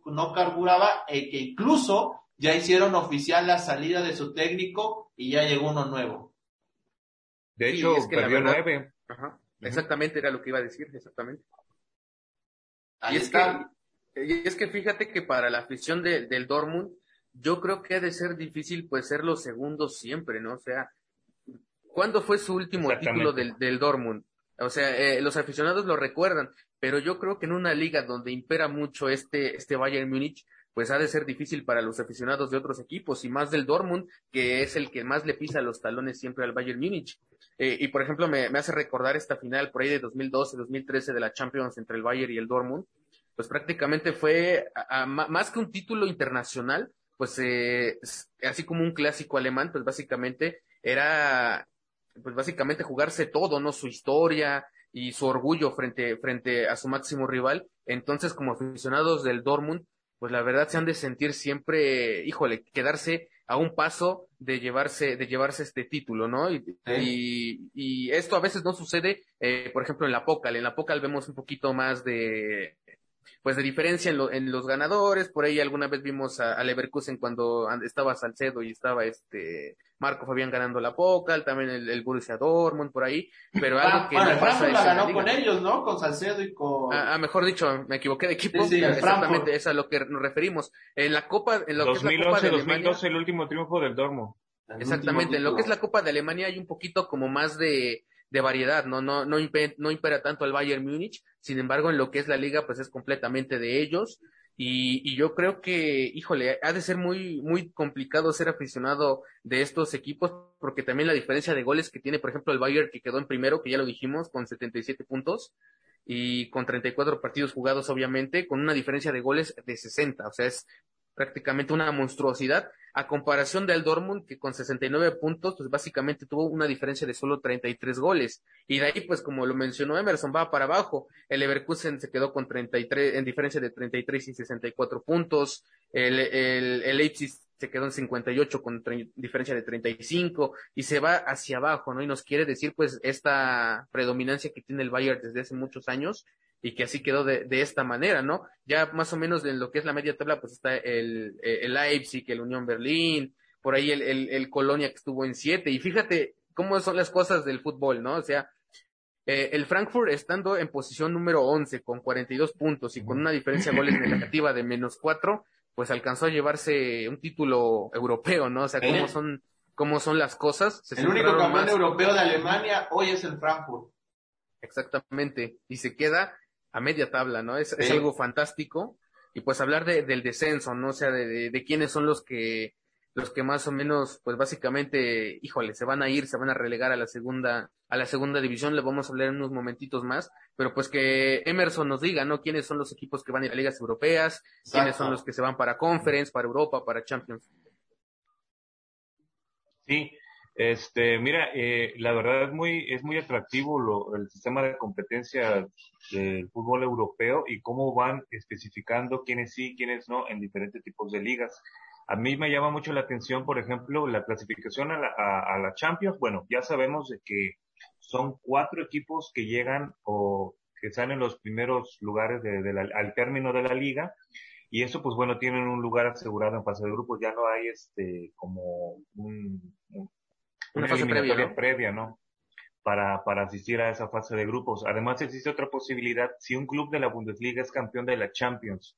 no carburaba e que incluso ya hicieron oficial la salida de su técnico y ya llegó uno nuevo. De hecho, perdió nueve. Exactamente, era lo que iba a decir, exactamente. y es, que, y es que fíjate que para la afición de, del Dortmund, yo creo que ha de ser difícil pues ser los segundos siempre, ¿no? O sea, ¿cuándo fue su último título del, del Dortmund? O sea, eh, los aficionados lo recuerdan, pero yo creo que en una liga donde impera mucho este, este Bayern Múnich, pues ha de ser difícil para los aficionados de otros equipos y más del Dortmund, que es el que más le pisa los talones siempre al Bayern Múnich. Eh, y por ejemplo, me, me, hace recordar esta final por ahí de 2012-2013 de la Champions entre el Bayern y el Dortmund, pues prácticamente fue más que un título internacional, pues eh, así como un clásico alemán, pues básicamente era, pues básicamente jugarse todo, ¿no? Su historia y su orgullo frente, frente a su máximo rival. Entonces, como aficionados del Dortmund, pues la verdad se han de sentir siempre, híjole, quedarse a un paso de llevarse, de llevarse este título, ¿no? Y, y, esto a veces no sucede, eh, por ejemplo, en la Pocal. En la Pocal vemos un poquito más de, pues de diferencia en, en, los ganadores, por ahí alguna vez vimos a, Leverkusen cuando estaba Salcedo y estaba este Marco Fabián ganando la Pokal, también el, el Borussia Dortmund por ahí, pero algo que no pasa la ganó con ellos, ¿no? Con Salcedo y con Ah, ah mejor dicho, me equivoqué de equipo, sí, exactamente, es a lo que nos referimos. En la Copa en lo 2011, que es la Copa de 2012 el último triunfo del Dortmund. Exactamente, en lo que es la Copa de Alemania hay un poquito como más de de variedad, no, no, no, impera, no tanto al Bayern Múnich, sin embargo, en lo que es la liga, pues es completamente de ellos. Y, y, yo creo que, híjole, ha de ser muy, muy complicado ser aficionado de estos equipos, porque también la diferencia de goles que tiene, por ejemplo, el Bayern, que quedó en primero, que ya lo dijimos, con 77 puntos, y con 34 partidos jugados, obviamente, con una diferencia de goles de 60. O sea, es prácticamente una monstruosidad a comparación del Dortmund que con 69 puntos pues básicamente tuvo una diferencia de solo 33 goles. Y de ahí pues como lo mencionó Emerson va para abajo. El Leverkusen se quedó con 33 en diferencia de 33 y 64 puntos. El, el, el Leipzig se quedó en 58 con diferencia de 35 y se va hacia abajo, ¿no? Y nos quiere decir pues esta predominancia que tiene el Bayern desde hace muchos años y que así quedó de, esta manera, ¿no? Ya más o menos en lo que es la media tabla, pues está el, el Leipzig, el Unión Berlín, por ahí el, el, el Colonia que estuvo en siete, y fíjate cómo son las cosas del fútbol, ¿no? O sea, eh, el Frankfurt estando en posición número 11 con 42 puntos y con una diferencia de goles negativa de menos cuatro, pues alcanzó a llevarse un título europeo, ¿no? O sea, cómo son, cómo son las cosas. Se el único campeón más. europeo de Alemania hoy es el Frankfurt. Exactamente. Y se queda a media tabla, ¿no? Es, sí. es algo fantástico. Y pues hablar de, del descenso, ¿no? O sea, de, de, de, quiénes son los que, los que más o menos, pues básicamente, híjole, se van a ir, se van a relegar a la segunda, a la segunda división, le vamos a hablar en unos momentitos más, pero pues que Emerson nos diga, ¿no? Quiénes son los equipos que van a ir a ligas europeas, Exacto. quiénes son los que se van para Conference, para Europa, para Champions. Sí, este, mira, eh, la verdad es muy, es muy atractivo lo, el sistema de competencia del fútbol europeo y cómo van especificando quiénes sí, quiénes no en diferentes tipos de ligas. A mí me llama mucho la atención, por ejemplo, la clasificación a la, a, a la Champions. Bueno, ya sabemos de que son cuatro equipos que llegan o que están en los primeros lugares de, de la, al término de la liga y eso pues bueno tienen un lugar asegurado en fase de grupos ya no hay este como un, un una, fase previa, ¿no? previa, ¿no? Para, para asistir a esa fase de grupos. Además existe otra posibilidad, si un club de la Bundesliga es campeón de la Champions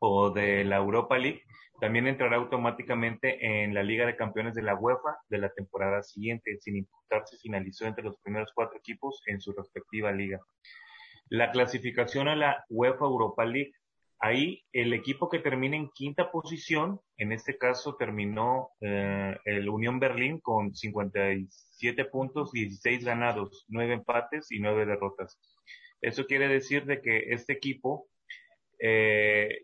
o de la Europa League, también entrará automáticamente en la Liga de Campeones de la UEFA de la temporada siguiente, sin importar si finalizó entre los primeros cuatro equipos en su respectiva liga. La clasificación a la UEFA Europa League Ahí el equipo que termina en quinta posición, en este caso terminó eh, el Unión Berlín con 57 puntos, 16 ganados, 9 empates y 9 derrotas. Eso quiere decir de que este equipo eh,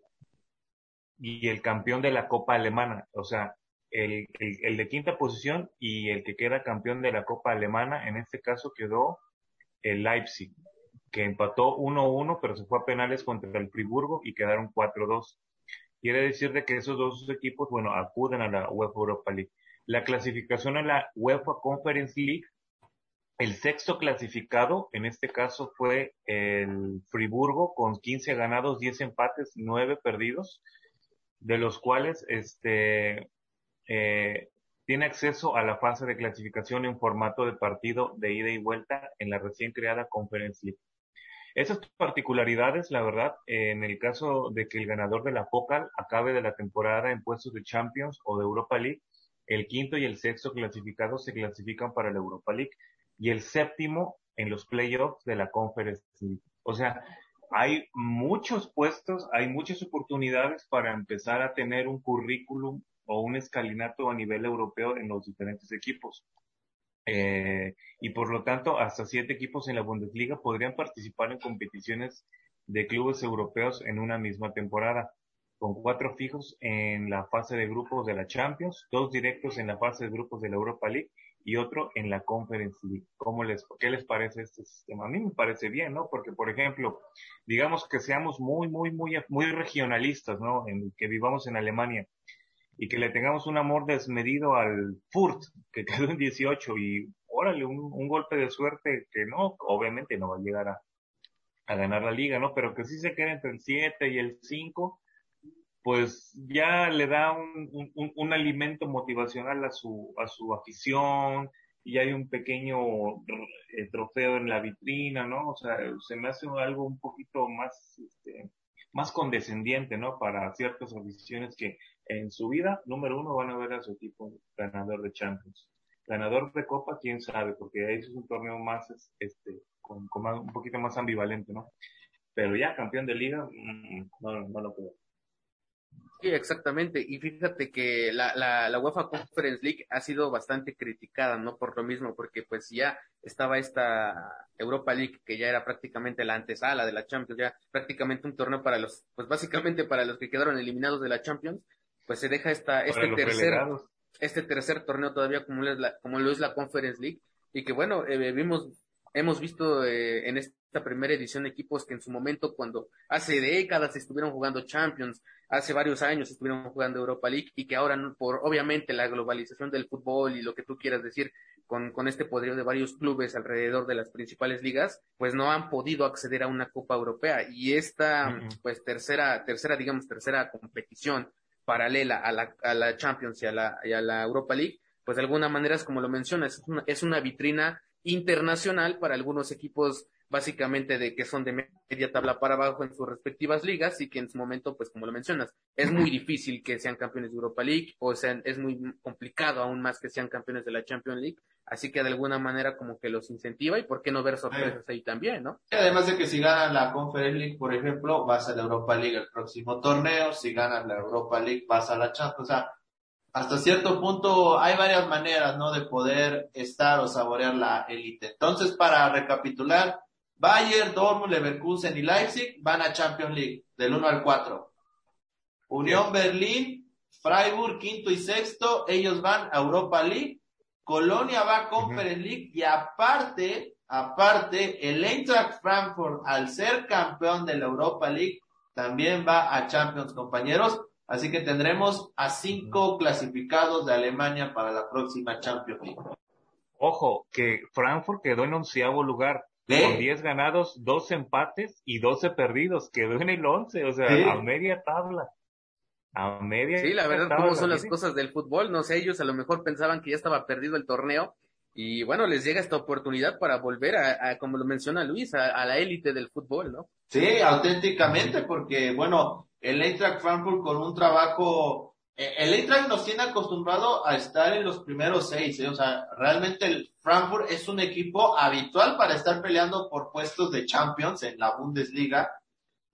y el campeón de la Copa Alemana, o sea, el, el, el, de quinta posición y el que queda campeón de la Copa Alemana, en este caso quedó el Leipzig que empató 1-1, pero se fue a penales contra el Friburgo y quedaron 4-2. Quiere decir de que esos dos equipos, bueno, acuden a la UEFA Europa League. La clasificación a la UEFA Conference League, el sexto clasificado, en este caso fue el Friburgo, con 15 ganados, 10 empates, 9 perdidos, de los cuales este, eh, tiene acceso a la fase de clasificación en formato de partido de ida y vuelta en la recién creada Conference League. Esas particularidades, la verdad, en el caso de que el ganador de la Focal acabe de la temporada en puestos de Champions o de Europa League, el quinto y el sexto clasificados se clasifican para la Europa League y el séptimo en los playoffs de la Conference League. O sea, hay muchos puestos, hay muchas oportunidades para empezar a tener un currículum o un escalinato a nivel europeo en los diferentes equipos. Eh, y por lo tanto, hasta siete equipos en la Bundesliga podrían participar en competiciones de clubes europeos en una misma temporada, con cuatro fijos en la fase de grupos de la Champions, dos directos en la fase de grupos de la Europa League y otro en la Conference League. ¿Cómo les, ¿Qué les parece este sistema? A mí me parece bien, ¿no? Porque, por ejemplo, digamos que seamos muy, muy, muy, muy regionalistas, ¿no? En que vivamos en Alemania y que le tengamos un amor desmedido al Furt, que quedó en 18 y órale, un, un golpe de suerte que no, obviamente no va a llegar a, a ganar la liga, ¿no? Pero que sí se quede entre el 7 y el 5, pues ya le da un, un, un, alimento motivacional a su, a su afición y hay un pequeño eh, trofeo en la vitrina, ¿no? O sea, se me hace algo un poquito más, este, más condescendiente, ¿no? Para ciertas aficiones que en su vida, número uno, van a ver a su equipo ganador de Champions. Ganador de Copa, quién sabe, porque ahí es un torneo más, este, con, un poquito más ambivalente, ¿no? pero ya campeón de liga, mm, no, no lo puedo. Sí, exactamente. Y fíjate que la, la, la UEFA Conference League ha sido bastante criticada, ¿no? Por lo mismo, porque pues ya estaba esta Europa League, que ya era prácticamente la antesala de la Champions, ya prácticamente un torneo para los, pues básicamente para los que quedaron eliminados de la Champions, pues se deja esta, este tercer, este tercer torneo todavía como lo es la, como lo es la Conference League, y que bueno, eh, vimos, hemos visto eh, en esta primera edición equipos que en su momento, cuando hace décadas estuvieron jugando Champions, hace varios años estuvieron jugando Europa League y que ahora por obviamente la globalización del fútbol y lo que tú quieras decir con, con este poderío de varios clubes alrededor de las principales ligas, pues no han podido acceder a una Copa Europea. Y esta pues tercera, tercera digamos tercera competición paralela a la, a la Champions y a la, y a la Europa League, pues de alguna manera es como lo mencionas, es una, es una vitrina internacional para algunos equipos básicamente de que son de media tabla para abajo en sus respectivas ligas y que en su momento, pues como lo mencionas, es muy difícil que sean campeones de Europa League o sea, es muy complicado aún más que sean campeones de la Champions League, así que de alguna manera como que los incentiva y por qué no ver sorpresas ahí también, ¿no? Además de que si ganan la Conference League, por ejemplo, vas a la Europa League el próximo torneo, si ganan la Europa League vas a la Champions, o sea, hasta cierto punto hay varias maneras, ¿no? De poder estar o saborear la élite. Entonces, para recapitular, Bayern, Dortmund, Leverkusen y Leipzig van a Champions League del 1 al 4. Unión Berlín, Freiburg, quinto y sexto, ellos van a Europa League. Colonia va a Conference League y aparte, aparte, el Eintracht Frankfurt, al ser campeón de la Europa League, también va a Champions, compañeros. Así que tendremos a cinco clasificados de Alemania para la próxima Champions League. Ojo, que Frankfurt quedó en onceavo lugar. Con 10 ganados, 2 empates y 12 perdidos. Quedó en el 11, o sea, a media tabla. A media Sí, la verdad, cómo son las cosas del fútbol. No sé, ellos a lo mejor pensaban que ya estaba perdido el torneo. Y bueno, les llega esta oportunidad para volver a, como lo menciona Luis, a, la élite del fútbol, ¿no? Sí, auténticamente, porque bueno, el Eintracht Frankfurt con un trabajo eh, el Eintracht nos tiene acostumbrado a estar en los primeros seis, ¿eh? o sea, realmente el Frankfurt es un equipo habitual para estar peleando por puestos de Champions en la Bundesliga.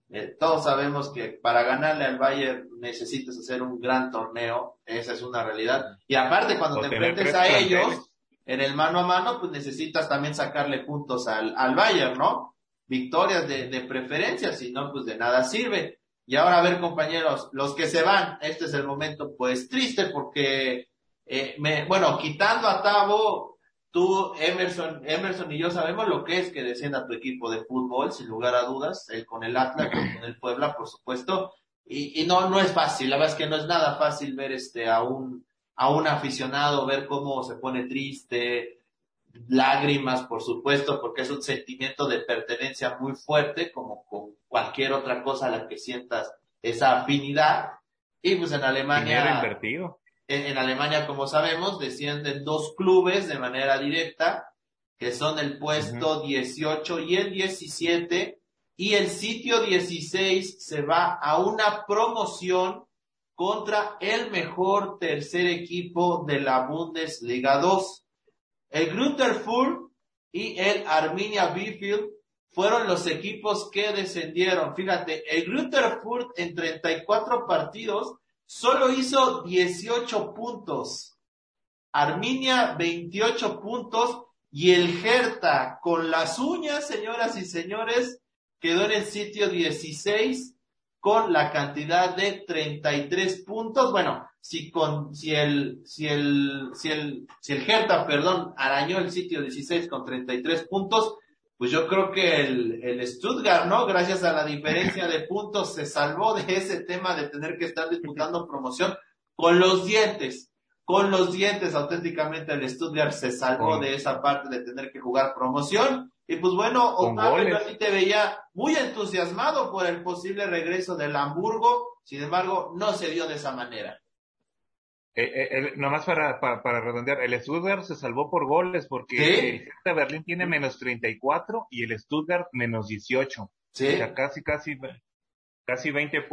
Eh, todos sabemos que para ganarle al Bayern necesitas hacer un gran torneo, esa es una realidad. Y aparte, cuando te enfrentes a ellos en el mano a mano, pues necesitas también sacarle puntos al, al Bayern, ¿no? Victorias de, de preferencia, si no, pues de nada sirve. Y ahora, a ver, compañeros, los que se van, este es el momento, pues triste, porque, eh, me, bueno, quitando a Tavo, tú, Emerson, Emerson y yo sabemos lo que es que descienda tu equipo de fútbol, sin lugar a dudas, el con el Atlas, con el Puebla, por supuesto. Y, y no, no es fácil, la verdad es que no es nada fácil ver este a un, a un aficionado, ver cómo se pone triste, lágrimas, por supuesto, porque es un sentimiento de pertenencia muy fuerte, como con cualquier otra cosa a la que sientas esa afinidad. Y pues en Alemania, invertido. En, en, Alemania, como sabemos, descienden dos clubes de manera directa, que son el puesto 18 y el 17, y el sitio 16 se va a una promoción contra el mejor tercer equipo de la Bundesliga 2. El Grunterfurt y el Arminia Bielefeld fueron los equipos que descendieron. Fíjate, el Grunterfurt en 34 partidos solo hizo 18 puntos. Arminia 28 puntos y el Hertha con las uñas, señoras y señores, quedó en el sitio 16 con la cantidad de 33 puntos. Bueno, si con, si el, si el, si el, si el perdón, arañó el sitio 16 con 33 puntos, pues yo creo que el, el Stuttgart, ¿no? Gracias a la diferencia de puntos se salvó de ese tema de tener que estar disputando promoción con los dientes. Con los dientes, auténticamente el Stuttgart se salvó de esa parte de tener que jugar promoción. Y pues bueno, Octavio, yo a ti te veía muy entusiasmado por el posible regreso del Hamburgo, sin embargo, no se dio de esa manera. Eh, eh, nomás para, para, para, redondear, el Stuttgart se salvó por goles porque el Berlín tiene menos 34 y el Stuttgart menos 18. ¿Sí? O sea, casi, casi, casi 20,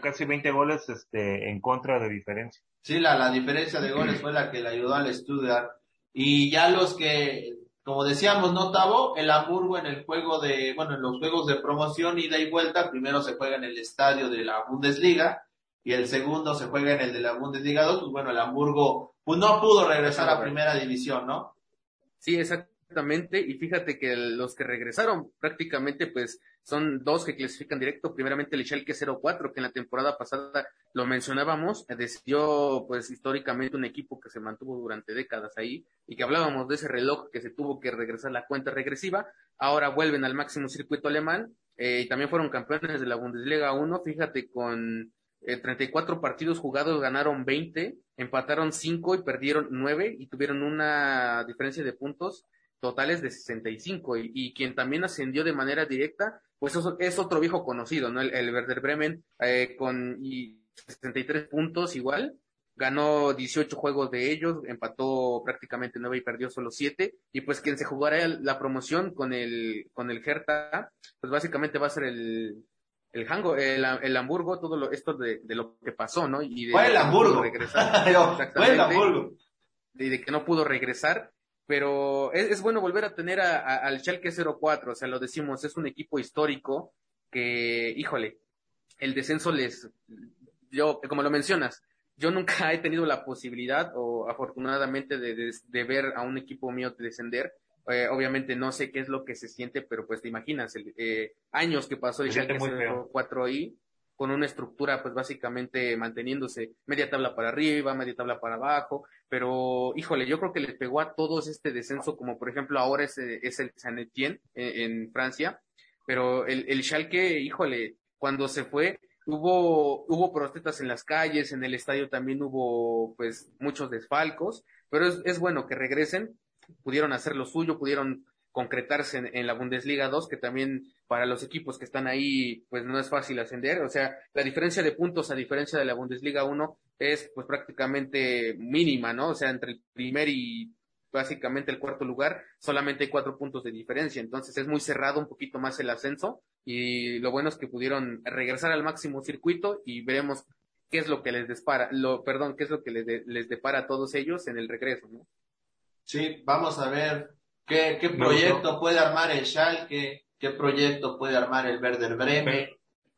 casi 20 goles este, en contra de diferencia. Sí, la, la diferencia de goles fue la que le ayudó al Stuttgart. Y ya los que como decíamos, ¿no, Tavo? El Hamburgo en el juego de, bueno, en los juegos de promoción, ida y vuelta, primero se juega en el estadio de la Bundesliga y el segundo se juega en el de la Bundesliga 2, pues bueno, el Hamburgo pues no pudo regresar a primera división, ¿no? Sí, exactamente, y fíjate que los que regresaron prácticamente pues son dos que clasifican directo, primeramente el Schalke 04, que en la temporada pasada lo mencionábamos, decidió pues históricamente un equipo que se mantuvo durante décadas ahí y que hablábamos de ese reloj que se tuvo que regresar la cuenta regresiva, ahora vuelven al máximo circuito alemán eh, y también fueron campeones de la Bundesliga 1, fíjate con eh, 34 partidos jugados ganaron 20, empataron 5 y perdieron 9 y tuvieron una diferencia de puntos totales de 65 y, y quien también ascendió de manera directa pues eso es otro viejo conocido, ¿no? El, el Werder Bremen eh, con y 63 puntos igual, ganó 18 juegos de ellos, empató prácticamente 9 y perdió solo 7, y pues quien se jugará la promoción con el, con el Hertha, pues básicamente va a ser el, el Hango, el, el Hamburgo, todo lo, esto de, de, lo que pasó, ¿no? Y de fue el Hamburgo. Regresar, fue el Hamburgo. Y de que no pudo regresar, pero es, es bueno volver a tener a, a, al Schalke 04, o sea, lo decimos, es un equipo histórico que, híjole, el descenso les, yo, como lo mencionas, yo nunca he tenido la posibilidad o afortunadamente de, de, de ver a un equipo mío descender. Eh, obviamente no sé qué es lo que se siente, pero pues te imaginas, el, eh, años que pasó el Schalke 04 ahí, con una estructura pues básicamente manteniéndose media tabla para arriba, media tabla para abajo, pero híjole, yo creo que le pegó a todos este descenso, como por ejemplo ahora es, es el Saint Etienne en, en, Francia, pero el, el Schalke, híjole, cuando se fue, hubo, hubo protestas en las calles, en el estadio también hubo pues muchos desfalcos, pero es, es bueno que regresen, pudieron hacer lo suyo, pudieron concretarse en, la Bundesliga 2, que también para los equipos que están ahí, pues no es fácil ascender. O sea, la diferencia de puntos a diferencia de la Bundesliga 1 es pues prácticamente mínima, ¿no? O sea, entre el primer y básicamente el cuarto lugar, solamente hay cuatro puntos de diferencia. Entonces es muy cerrado un poquito más el ascenso y lo bueno es que pudieron regresar al máximo circuito y veremos qué es lo que les despara, lo, perdón, qué es lo que les, de, les depara a todos ellos en el regreso, ¿no? Sí, vamos a ver ¿Qué, qué proyecto puede armar el Schalke? ¿Qué proyecto puede armar el Werder Bremen?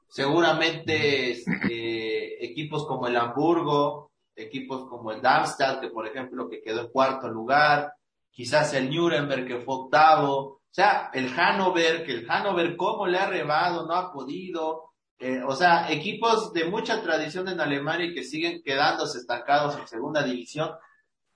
Seguramente este, equipos como el Hamburgo, equipos como el Darmstadt, que por ejemplo que quedó en cuarto lugar, quizás el Nuremberg que fue octavo, o sea, el Hannover, que el Hannover cómo le ha rebado, no ha podido, eh, o sea, equipos de mucha tradición en Alemania y que siguen quedándose estancados en segunda división,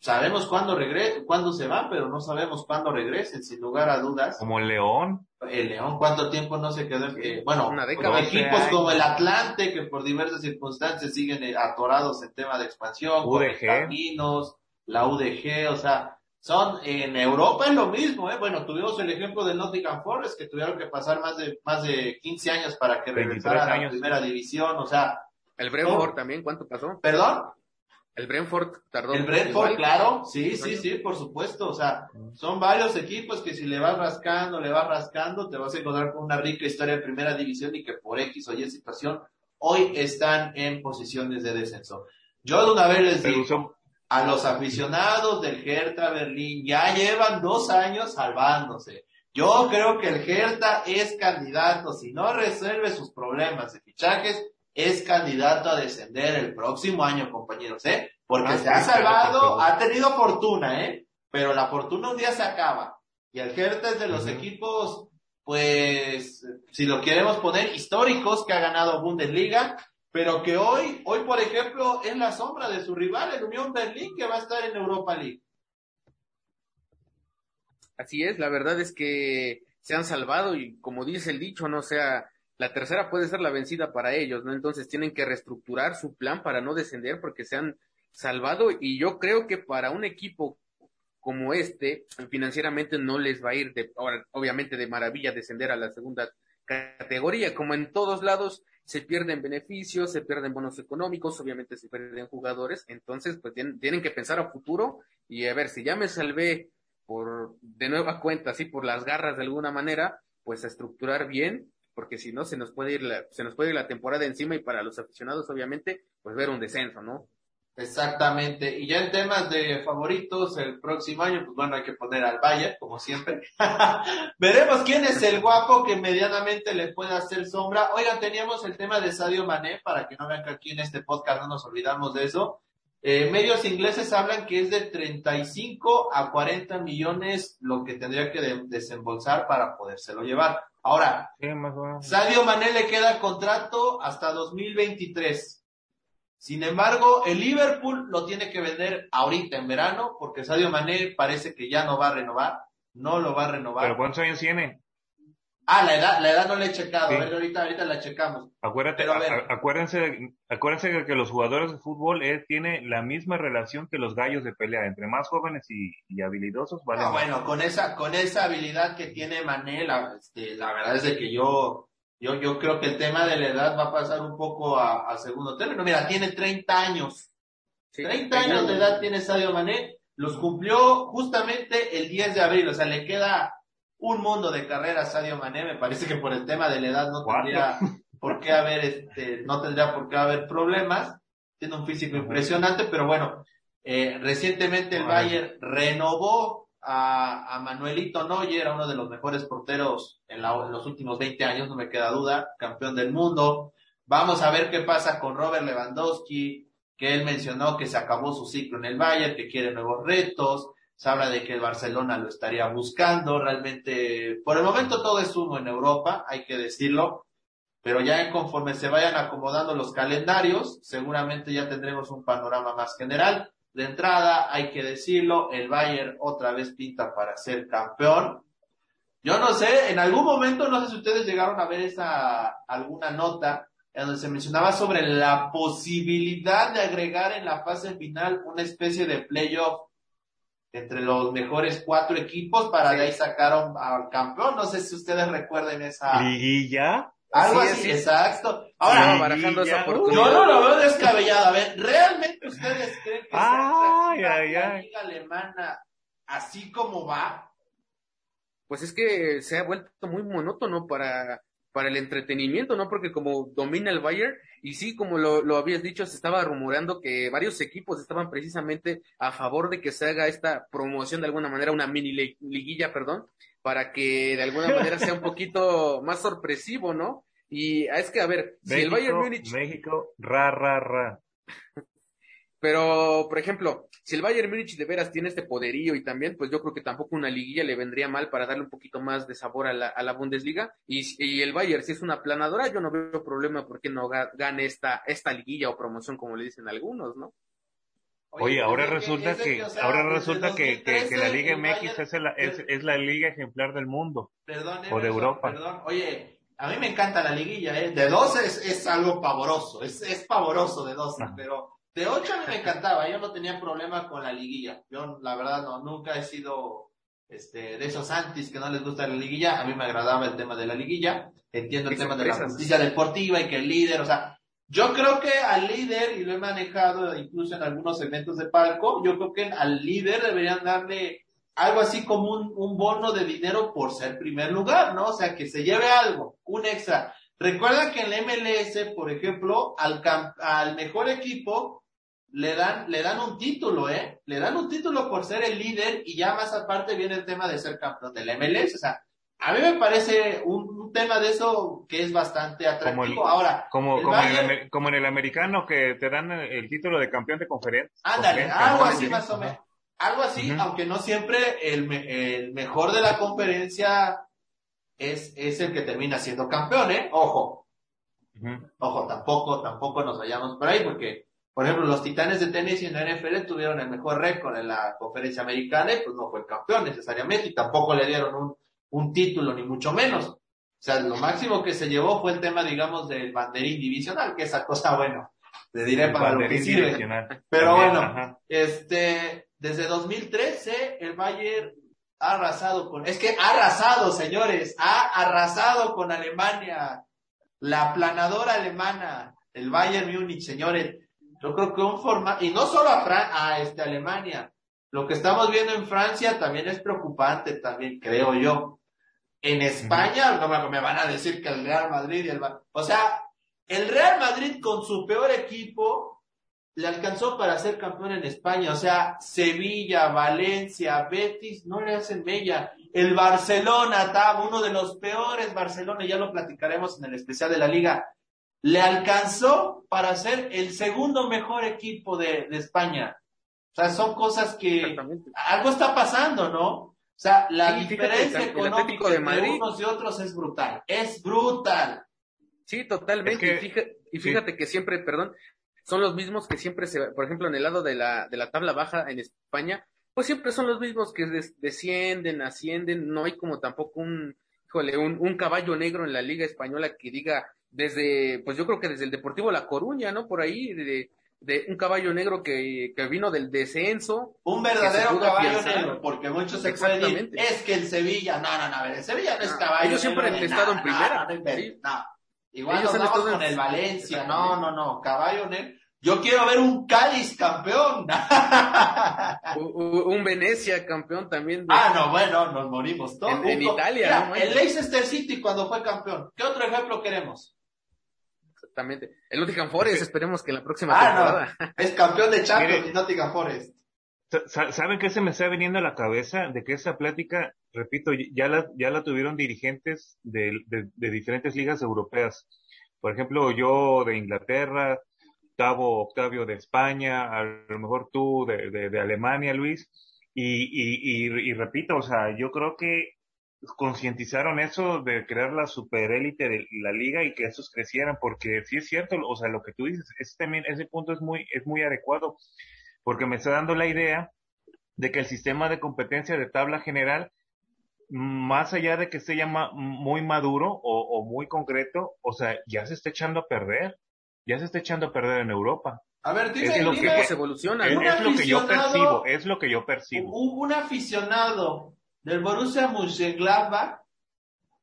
sabemos cuándo regresen, cuándo se van, pero no sabemos cuándo regresen, sin lugar a dudas. Como el León. El León, ¿cuánto tiempo no se quedó? Eh, bueno, década, equipos como el Atlante, que por diversas circunstancias siguen eh, atorados en tema de expansión, UDG. Caminos, la UDG, o sea, son en Europa es lo mismo, ¿eh? Bueno, tuvimos el ejemplo del Nottingham Forest, que tuvieron que pasar más de, más de 15 años para que regresara a la primera división, o sea. El Brentford también, ¿cuánto pasó? ¿Perdón? El Brentford tardó. El Brentford, claro, sí, sí, sí, por supuesto. O sea, son varios equipos que si le vas rascando, le vas rascando, te vas a encontrar con una rica historia de primera división y que por X o Y situación hoy están en posiciones de descenso. Yo de una vez les digo a los aficionados del Hertha Berlín, ya llevan dos años salvándose. Yo creo que el Hertha es candidato, si no resuelve sus problemas de fichajes, es candidato a descender el próximo año, compañeros, ¿eh? Porque ah, se ha salvado, ha tenido fortuna, ¿eh? Pero la fortuna un día se acaba. Y el Hertha es de los uh -huh. equipos, pues, si lo queremos poner, históricos que ha ganado Bundesliga, pero que hoy, hoy por ejemplo, es la sombra de su rival, el Unión Berlín, que va a estar en Europa League. Así es, la verdad es que se han salvado y como dice el dicho, no sea, la tercera puede ser la vencida para ellos, ¿no? Entonces tienen que reestructurar su plan para no descender porque se han salvado y yo creo que para un equipo como este, financieramente no les va a ir de, obviamente de maravilla descender a la segunda categoría, como en todos lados se pierden beneficios, se pierden bonos económicos, obviamente se pierden jugadores, entonces pues tienen, tienen que pensar a futuro y a ver si ya me salvé por de nueva cuenta, así por las garras de alguna manera, pues a estructurar bien porque si no se nos puede ir la, se nos puede ir la temporada encima y para los aficionados obviamente pues ver un descenso, ¿no? Exactamente. Y ya en temas de favoritos, el próximo año, pues bueno, hay que poner al Bayern, como siempre. Veremos quién es el guapo que medianamente le puede hacer sombra. Oigan, teníamos el tema de Sadio Mané, para que no vean que aquí en este podcast no nos olvidamos de eso. Eh, medios ingleses hablan que es de 35 a 40 millones lo que tendría que desembolsar para podérselo llevar. Ahora, Sadio Mané le queda contrato hasta 2023. Sin embargo, el Liverpool lo tiene que vender ahorita en verano porque Sadio Mané parece que ya no va a renovar, no lo va a renovar. ¿Pero cuántos años tiene? Ah, la edad, la edad no le he checado, a ver, ahorita, ahorita la checamos. Acuérdate, acuérdense, acuérdense que los jugadores de fútbol eh, tienen la misma relación que los gallos de pelea, entre más jóvenes y, habilidosos, vale. Ah, bueno, con esa, con esa habilidad que tiene Mané, la, este, la verdad es de que yo, yo, yo creo que el tema de la edad va a pasar un poco a, segundo término. Mira, tiene 30 años. 30 años de edad tiene Sadio Mané. Los cumplió justamente el 10 de abril. O sea, le queda un mundo de carrera a Sadio Mané. Me parece que por el tema de la edad no tendría por qué haber, este, no tendría por qué haber problemas. Tiene un físico impresionante, pero bueno, eh, recientemente el Bayern renovó a, Manuelito Neuer, uno de los mejores porteros en, los últimos 20 años, no me queda duda, campeón del mundo. Vamos a ver qué pasa con Robert Lewandowski, que él mencionó que se acabó su ciclo en el Bayern, que quiere nuevos retos. Se habla de que el Barcelona lo estaría buscando. Realmente, por el momento todo es humo en Europa, hay que decirlo. Pero ya conforme se vayan acomodando los calendarios, seguramente ya tendremos un panorama más general. De entrada, hay que decirlo, el Bayern otra vez pinta para ser campeón. Yo no sé, en algún momento, no sé si ustedes llegaron a ver esa, alguna nota en donde se mencionaba sobre la posibilidad de agregar en la fase final una especie de playoff entre los mejores cuatro equipos para de ahí sacar al campeón. No sé si ustedes recuerden esa. ¿Liguilla? Algo así, exacto. Ahora, barajando esa yo no lo veo descabellado. A ver, ¿realmente ustedes creen que ay, la liga alemana así como va? Pues es que se ha vuelto muy monótono para, para el entretenimiento, ¿no? Porque como domina el Bayern, y sí, como lo, lo habías dicho, se estaba rumoreando que varios equipos estaban precisamente a favor de que se haga esta promoción de alguna manera, una mini liguilla, perdón, para que de alguna manera sea un poquito más sorpresivo, ¿no? Y es que, a ver, si el Bayern Múnich... México, ra, ra, ra. Pero, por ejemplo, si el Bayern Múnich de veras tiene este poderío y también, pues yo creo que tampoco una liguilla le vendría mal para darle un poquito más de sabor a la, a la Bundesliga. Y, y, el Bayern, si es una planadora, yo no veo problema por qué no gane esta, esta liguilla o promoción, como le dicen algunos, ¿no? Oye, ahora resulta que, ahora resulta que, que, la Liga MX es, la, es, es, la liga ejemplar del mundo perdón, o de Europa. Perdón. Oye, a mí me encanta la liguilla, ¿eh? De 12 es, es algo pavoroso, es, es pavoroso de 12, pero de 8 a mí me encantaba, yo no tenía problema con la liguilla. Yo, la verdad, no, nunca he sido este, de esos antis que no les gusta la liguilla, a mí me agradaba el tema de la liguilla, entiendo el tema de la justicia deportiva y que el líder, o sea, yo creo que al líder, y lo he manejado incluso en algunos segmentos de palco, yo creo que al líder deberían darle algo así como un, un bono de dinero por ser primer lugar, ¿no? O sea, que se lleve algo, un extra. Recuerda que en el MLS, por ejemplo, al, al mejor equipo le dan, le dan un título, ¿eh? Le dan un título por ser el líder y ya más aparte viene el tema de ser campeón del MLS. O sea, a mí me parece un, tema de eso que es bastante atractivo. Ahora, como, como, en el, como en el americano que te dan el, título de campeón de conferencia. Ándale, algo así más o menos. Algo así, aunque no siempre el, el mejor de la conferencia es, es el que termina siendo campeón, ¿eh? Ojo. Ojo, tampoco, tampoco nos vayamos por ahí porque, por ejemplo, los titanes de tenis en la NFL tuvieron el mejor récord en la conferencia americana y pues no fue el campeón necesariamente y tampoco le dieron un un título, ni mucho menos. O sea, lo máximo que se llevó fue el tema, digamos, del banderín divisional, que esa cosa, bueno, le diré para lo que sirve. Pero bueno, este, desde 2013 el Bayern ha arrasado con, es que ha arrasado, señores, ha arrasado con Alemania, la planadora alemana, el Bayern Múnich, señores. Yo creo que un formato, y no solo a, a este, Alemania, lo que estamos viendo en Francia también es preocupante, también creo yo. En España, no me, van a decir que el Real Madrid y el... O sea, el Real Madrid con su peor equipo le alcanzó para ser campeón en España. O sea, Sevilla, Valencia, Betis, no le hacen mella. El Barcelona, Tab, uno de los peores Barcelona, ya lo platicaremos en el especial de la liga, le alcanzó para ser el segundo mejor equipo de, de España. O sea, son cosas que algo está pasando, ¿no? O sea, la diferencia económica de Madrid, unos y otros es brutal. Es brutal. Sí, totalmente. y fíjate, que siempre, perdón, son los mismos que siempre se, por ejemplo, en el lado de la, de la tabla baja en España, pues siempre son los mismos que descienden, ascienden, no hay como tampoco un, híjole, un, un caballo negro en la liga española que diga desde, pues yo creo que desde el Deportivo La Coruña, ¿no? Por ahí, de, de un caballo negro que, que vino del descenso. Un verdadero caballo negro, porque muchos se pueden es que el Sevilla, no, no, no, el Sevilla no es ah, caballo Ellos siempre han estado en primera. No, Igual nos vamos con el Valencia, no, no, no, caballo negro. Yo quiero ver un Cádiz campeón. un Venecia campeón también. Ah, no, bueno, nos morimos todos. En, Italia. el Leicester City cuando fue campeón. ¿Qué otro ejemplo queremos? Exactamente. El Nottingham Forest, esperemos que en la próxima ah, temporada. No. Es campeón de Champions y Nottingham Forest. ¿Saben qué se me está viniendo a la cabeza? De que esa plática, repito, ya la, ya la tuvieron dirigentes de, de diferentes ligas europeas. Por ejemplo, yo de Inglaterra, Octavo, Octavio de España, a lo mejor tú de, de, Alemania, Luis, y, y, y, repito, o sea, yo creo que concientizaron eso de crear la superélite de la liga y que esos crecieran, porque sí es cierto, o sea, lo que tú dices, ese también, ese punto es muy, es muy adecuado, porque me está dando la idea de que el sistema de competencia de tabla general, más allá de que esté ya muy maduro o, o muy concreto, o sea, ya se está echando a perder ya se está echando a perder en Europa. A ver, dime, es lo dime, que se evoluciona. Es, lo que yo percibo, es lo que yo percibo. Un, un aficionado del Borussia Mönchengladbach,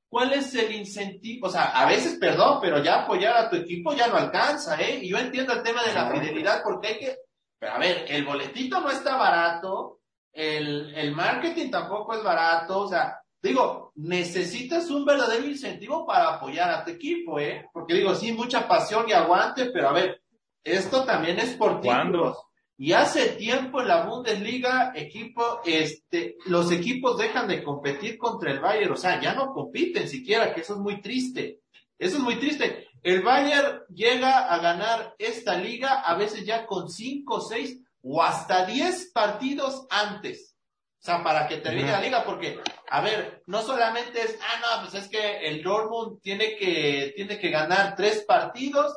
¿cuál es el incentivo? O sea, a veces, perdón, pero ya apoyar a tu equipo ya no alcanza, ¿eh? Y yo entiendo el tema de la fidelidad porque hay que, pero a ver, el boletito no está barato, el, el marketing tampoco es barato, o sea, Digo, necesitas un verdadero incentivo para apoyar a tu equipo, ¿eh? Porque digo, sí, mucha pasión y aguante, pero a ver, esto también es por títulos. Y hace tiempo en la Bundesliga, equipo, este, los equipos dejan de competir contra el Bayern, o sea, ya no compiten siquiera, que eso es muy triste. Eso es muy triste. El Bayern llega a ganar esta liga a veces ya con cinco, seis o hasta diez partidos antes. O sea, para que termine la liga, porque, a ver, no solamente es, ah, no, pues es que el Dortmund tiene que, tiene que ganar tres partidos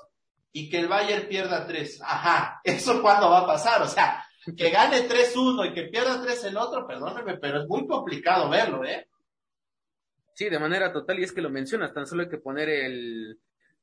y que el Bayern pierda tres. Ajá, ¿eso cuándo va a pasar? O sea, que gane 3-1 y que pierda tres el otro, perdóneme, pero es muy complicado verlo, ¿eh? Sí, de manera total, y es que lo mencionas, tan solo hay que poner el,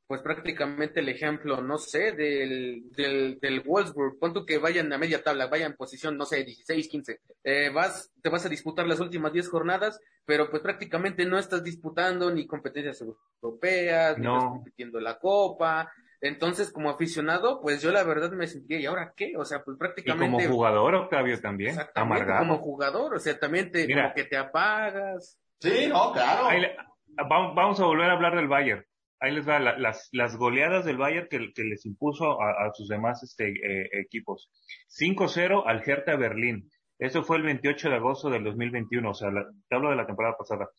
pues prácticamente el ejemplo, no sé, del, del, del Wolfsburg, pon tú que vayan a media tabla, vayan en posición, no sé, 16, 15, eh, vas, te vas a disputar las últimas 10 jornadas, pero pues prácticamente no estás disputando ni competencias europeas, no. ni estás compitiendo la copa, entonces como aficionado, pues yo la verdad me sentía, ¿y ahora qué? O sea, pues prácticamente... Y como jugador, Octavio, también, amargado. como jugador, o sea, también te, como que te apagas. Sí, no, claro. vamos a volver a hablar del Bayern ahí les va las, las goleadas del Bayern que, que les impuso a, sus demás este, eh, equipos. 5-0 al Hertha Berlín. Eso fue el 28 de agosto del 2021, o sea, la, te hablo de la temporada pasada.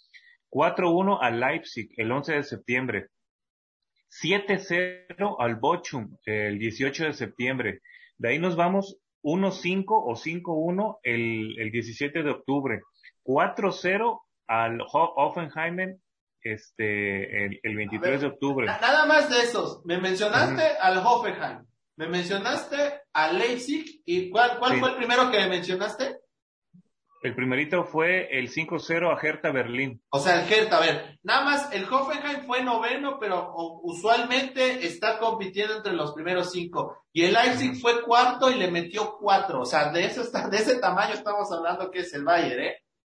4-1 al Leipzig el 11 de septiembre. 7-0 al Bochum el 18 de septiembre. De ahí nos vamos 1-5 o 5-1 el, el 17 de octubre. 4-0 al Hoffenheim este, el, el 23 de octubre. Nada más de esos. Me mencionaste al Hoffenheim, me mencionaste al Leipzig, ¿y cuál, cuál fue el primero que me mencionaste? El primerito fue el 5-0 a Hertha Berlín. O sea, el Hertha, a ver, nada más el Hoffenheim fue noveno, pero usualmente está compitiendo entre los primeros cinco. Y el Leipzig fue cuarto y le metió cuatro. O sea, de eso está, de ese tamaño estamos hablando que es el Bayern, ¿eh?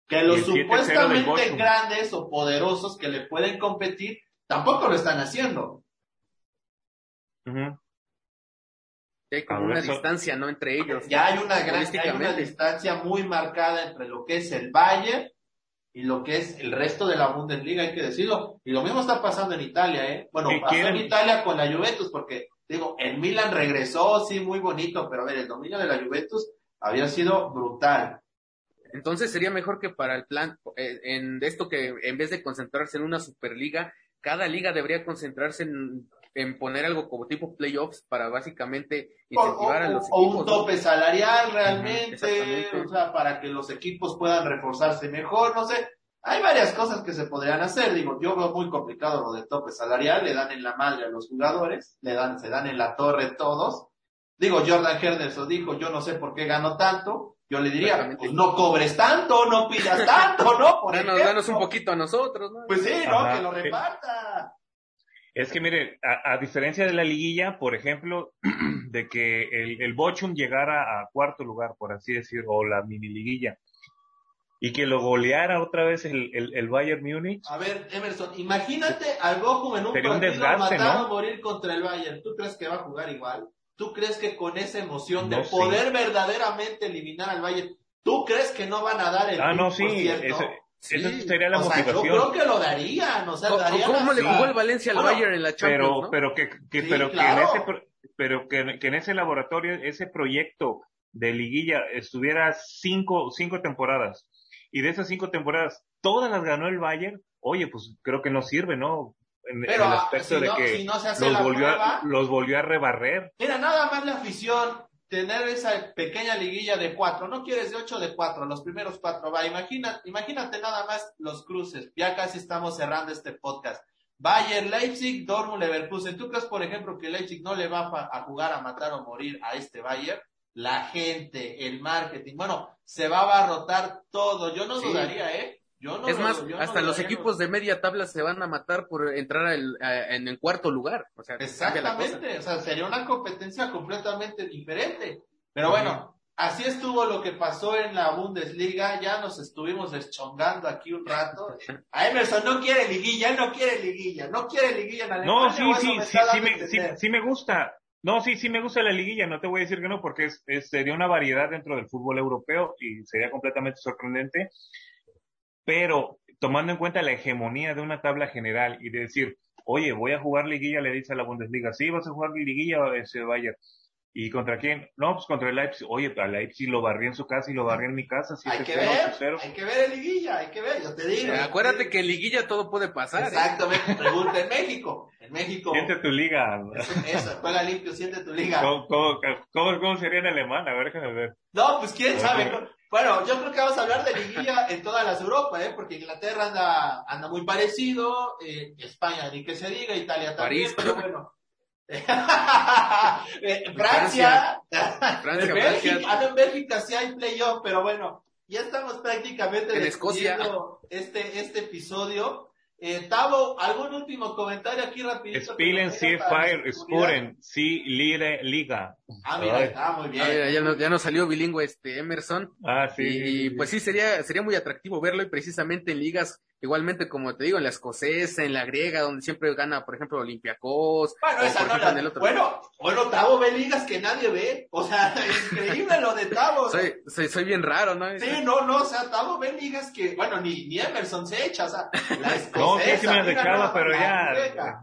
que los supuestamente grandes o poderosos que le pueden competir tampoco lo están haciendo. Hay como una distancia, ¿no? Entre ellos. Ya hay una gran, hay una distancia muy marcada entre lo que es el Bayern y lo que es el resto de la Bundesliga, hay que decirlo. Y lo mismo está pasando en Italia, ¿eh? Bueno, pasó en Italia con la Juventus, porque Digo, el Milan regresó, sí, muy bonito, pero a ver, el dominio de la Juventus había sido brutal. Entonces sería mejor que para el plan, eh, en esto que en vez de concentrarse en una superliga, cada liga debería concentrarse en, en poner algo como tipo playoffs para básicamente incentivar a los o, equipos. O un tope salarial realmente, o sea, para que los equipos puedan reforzarse mejor, no sé. Hay varias cosas que se podrían hacer, digo, yo veo muy complicado lo del tope salarial, le dan en la madre a los jugadores, le dan, se dan en la torre todos. Digo, Jordan Henderson dijo, yo no sé por qué gano tanto, yo le diría, pues no cobres tanto, no pidas tanto, ¿no? Por danos, danos un poquito a nosotros, ¿no? Pues sí, ¿no? Ajá. Que lo reparta. Es que mire, a, a, diferencia de la liguilla, por ejemplo, de que el, el Bochum llegara a cuarto lugar, por así decirlo, o la mini liguilla, y que lo goleara otra vez el, el, el Bayern Múnich. A ver, Emerson, imagínate al Bochum en un partido un desgaste, matado ¿no? a morir contra el Bayern. ¿Tú crees que va a jugar igual? ¿Tú crees que con esa emoción de poder verdaderamente eliminar al Bayern, tú crees que no van a dar el Ah, no, sí? Eso, Sí. esa sería la o sea, motivación. yo creo que lo darían, o sea, ¿Cómo, darían cómo le jugó el Valencia al Bueno, Bayern en la Champions, pero no? pero que, que- Sí, pero claro. que en ese pero que, que en ese laboratorio ese proyecto de liguilla estuviera cinco cinco temporadas y de esas cinco temporadas todas las ganó el Bayern oye pues creo que no sirve no en, el aspecto si de no- que si no se hace los la volvió prueba- a, los volvió a rebarrer Mira, nada más la afición, tener esa pequeña liguilla de cuatro, no quieres de ocho, de cuatro, los primeros cuatro, va, imagina, imagínate nada más los cruces, ya casi estamos cerrando este podcast. Bayern, Leipzig, Dortmund, Leverkusen. ¿Tú crees, por ejemplo, que Leipzig no le va a, jugar a matar o morir a este Bayern? La gente, el marketing, bueno, se va a abarrotar todo. Yo no Sí. dudaría, ¿eh? Yo no Es más, yo no hasta los equipos de media tabla se van a matar por entrar al- a- en el cuarto lugar. O sea. Exactamente, o sea, sería una competencia completamente diferente. Pero bueno, así estuvo lo que pasó en la Bundesliga, ya nos estuvimos deschongando aquí un rato. A Emerson no quiere liguilla, él no quiere liguilla, no quiere liguilla en Alemania. no sí sí me sí sí me, sí me gusta no sí sí me gusta la liguilla no te voy a decir que no porque es, es- sería una variedad dentro del fútbol europeo y sería completamente sorprendente pero tomando en cuenta la hegemonía de una tabla general y de decir, oye, voy a jugar liguilla, le dice a la Bundesliga, sí, vas a jugar liguilla, ese Bayern. ¿Y contra quién? No, pues contra el Leipzig. Oye, a Leipzig lo barrí en su casa y lo barrí en mi casa. Hay 7-0, que ver, 8-0. hay que ver en liguilla, hay que ver, yo te digo. Acuérdate que en liguilla todo puede pasar. ¿eh? Exactamente, pregunta en México. En México, Siente tu liga. eso, juega limpio, siente tu liga. ¿Cómo, cómo, cómo- cómo sería en alemán? A ver, déjame ver. No, pues quién sabe. Bueno, yo creo que vamos a hablar de liguilla en todas las Europas, ¿eh? Porque Inglaterra anda, anda muy parecido, eh, España ni que se diga, Italia también, París. pero bueno. Eh, Francia, Francia, en Bélgica, Francia. en Bélgica sí hay playoff, pero bueno, ya estamos prácticamente En Escocia. este, este episodio. Eh, Tavo, ¿algún último comentario aquí rapidito? Spielen para Fire? Spuren Sie Lire Liga. Ah, mira, está muy bien. Ah, mira, ya, no- ya nos salió bilingüe este Emerson. Ah, sí. y pues sí, sería, sería muy atractivo verlo y precisamente en ligas, igualmente como te digo, en la escocesa, en la griega, donde siempre gana, por ejemplo, Olympiacos. Bueno, o, esa por no la- en el otro. Bueno, bueno, Tavo ve ligas que nadie ve. O sea, increíble lo de Tavo. Soy, soy, soy bien raro, ¿no? Sí, no, no, o sea, Tavo ve ligas que, bueno, ni, ni Emerson se echa, o sea, la escocesa. No, sí, sí me nada pero ya. griega.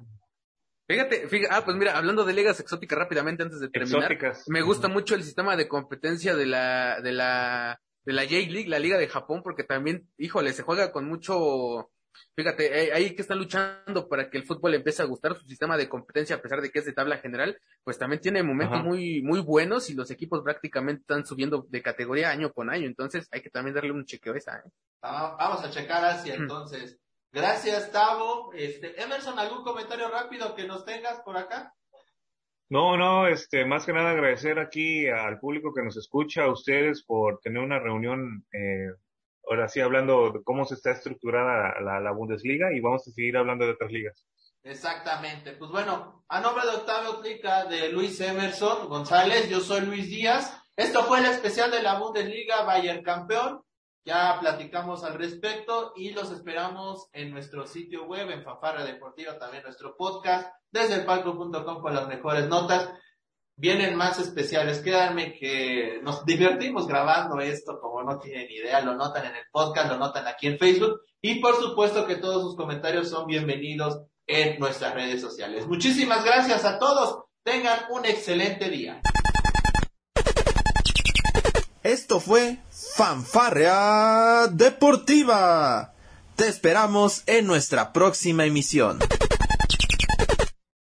Fíjate, fíjate, ah, pues mira, hablando de ligas exóticas rápidamente antes de terminar, Exóticas. me gusta mucho el sistema de competencia de la, de la, de la J-League, la Liga de Japón, porque también, híjole, se juega con mucho, fíjate, eh, ahí que están luchando para que el fútbol empiece a gustar su sistema de competencia, a pesar de que es de tabla general, pues también tiene momentos Ajá. muy, muy buenos y los equipos prácticamente están subiendo de categoría año con año, entonces hay que también darle un chequeo a esa, ¿eh? Ah, Vamos a checar Asia entonces. Gracias, Tavo. Este, Emerson, ¿algún comentario rápido que nos tengas por acá? No, no, este, más que nada agradecer aquí al público que nos escucha, a ustedes por tener una reunión, eh, ahora sí hablando de cómo se está estructurada la, Bundesliga y vamos a seguir hablando de otras ligas. Exactamente. Pues bueno, a nombre de Octavio Clica, de Luis Emerson González, yo soy Luis Díaz. Esto fue el especial de la Bundesliga Bayern campeón. Ya platicamos al respecto y los esperamos en nuestro sitio web, en Fanfarra Deportiva, también nuestro podcast, desde el palco.com con las mejores notas. Vienen más especiales. Créanme que nos divertimos grabando esto, como no tienen idea, lo notan en el podcast, lo notan aquí en Facebook. Y por supuesto que todos sus comentarios son bienvenidos en nuestras redes sociales. Muchísimas gracias a todos. Tengan un excelente día. Esto fue Fanfarrea Deportiva. Te esperamos en nuestra próxima emisión.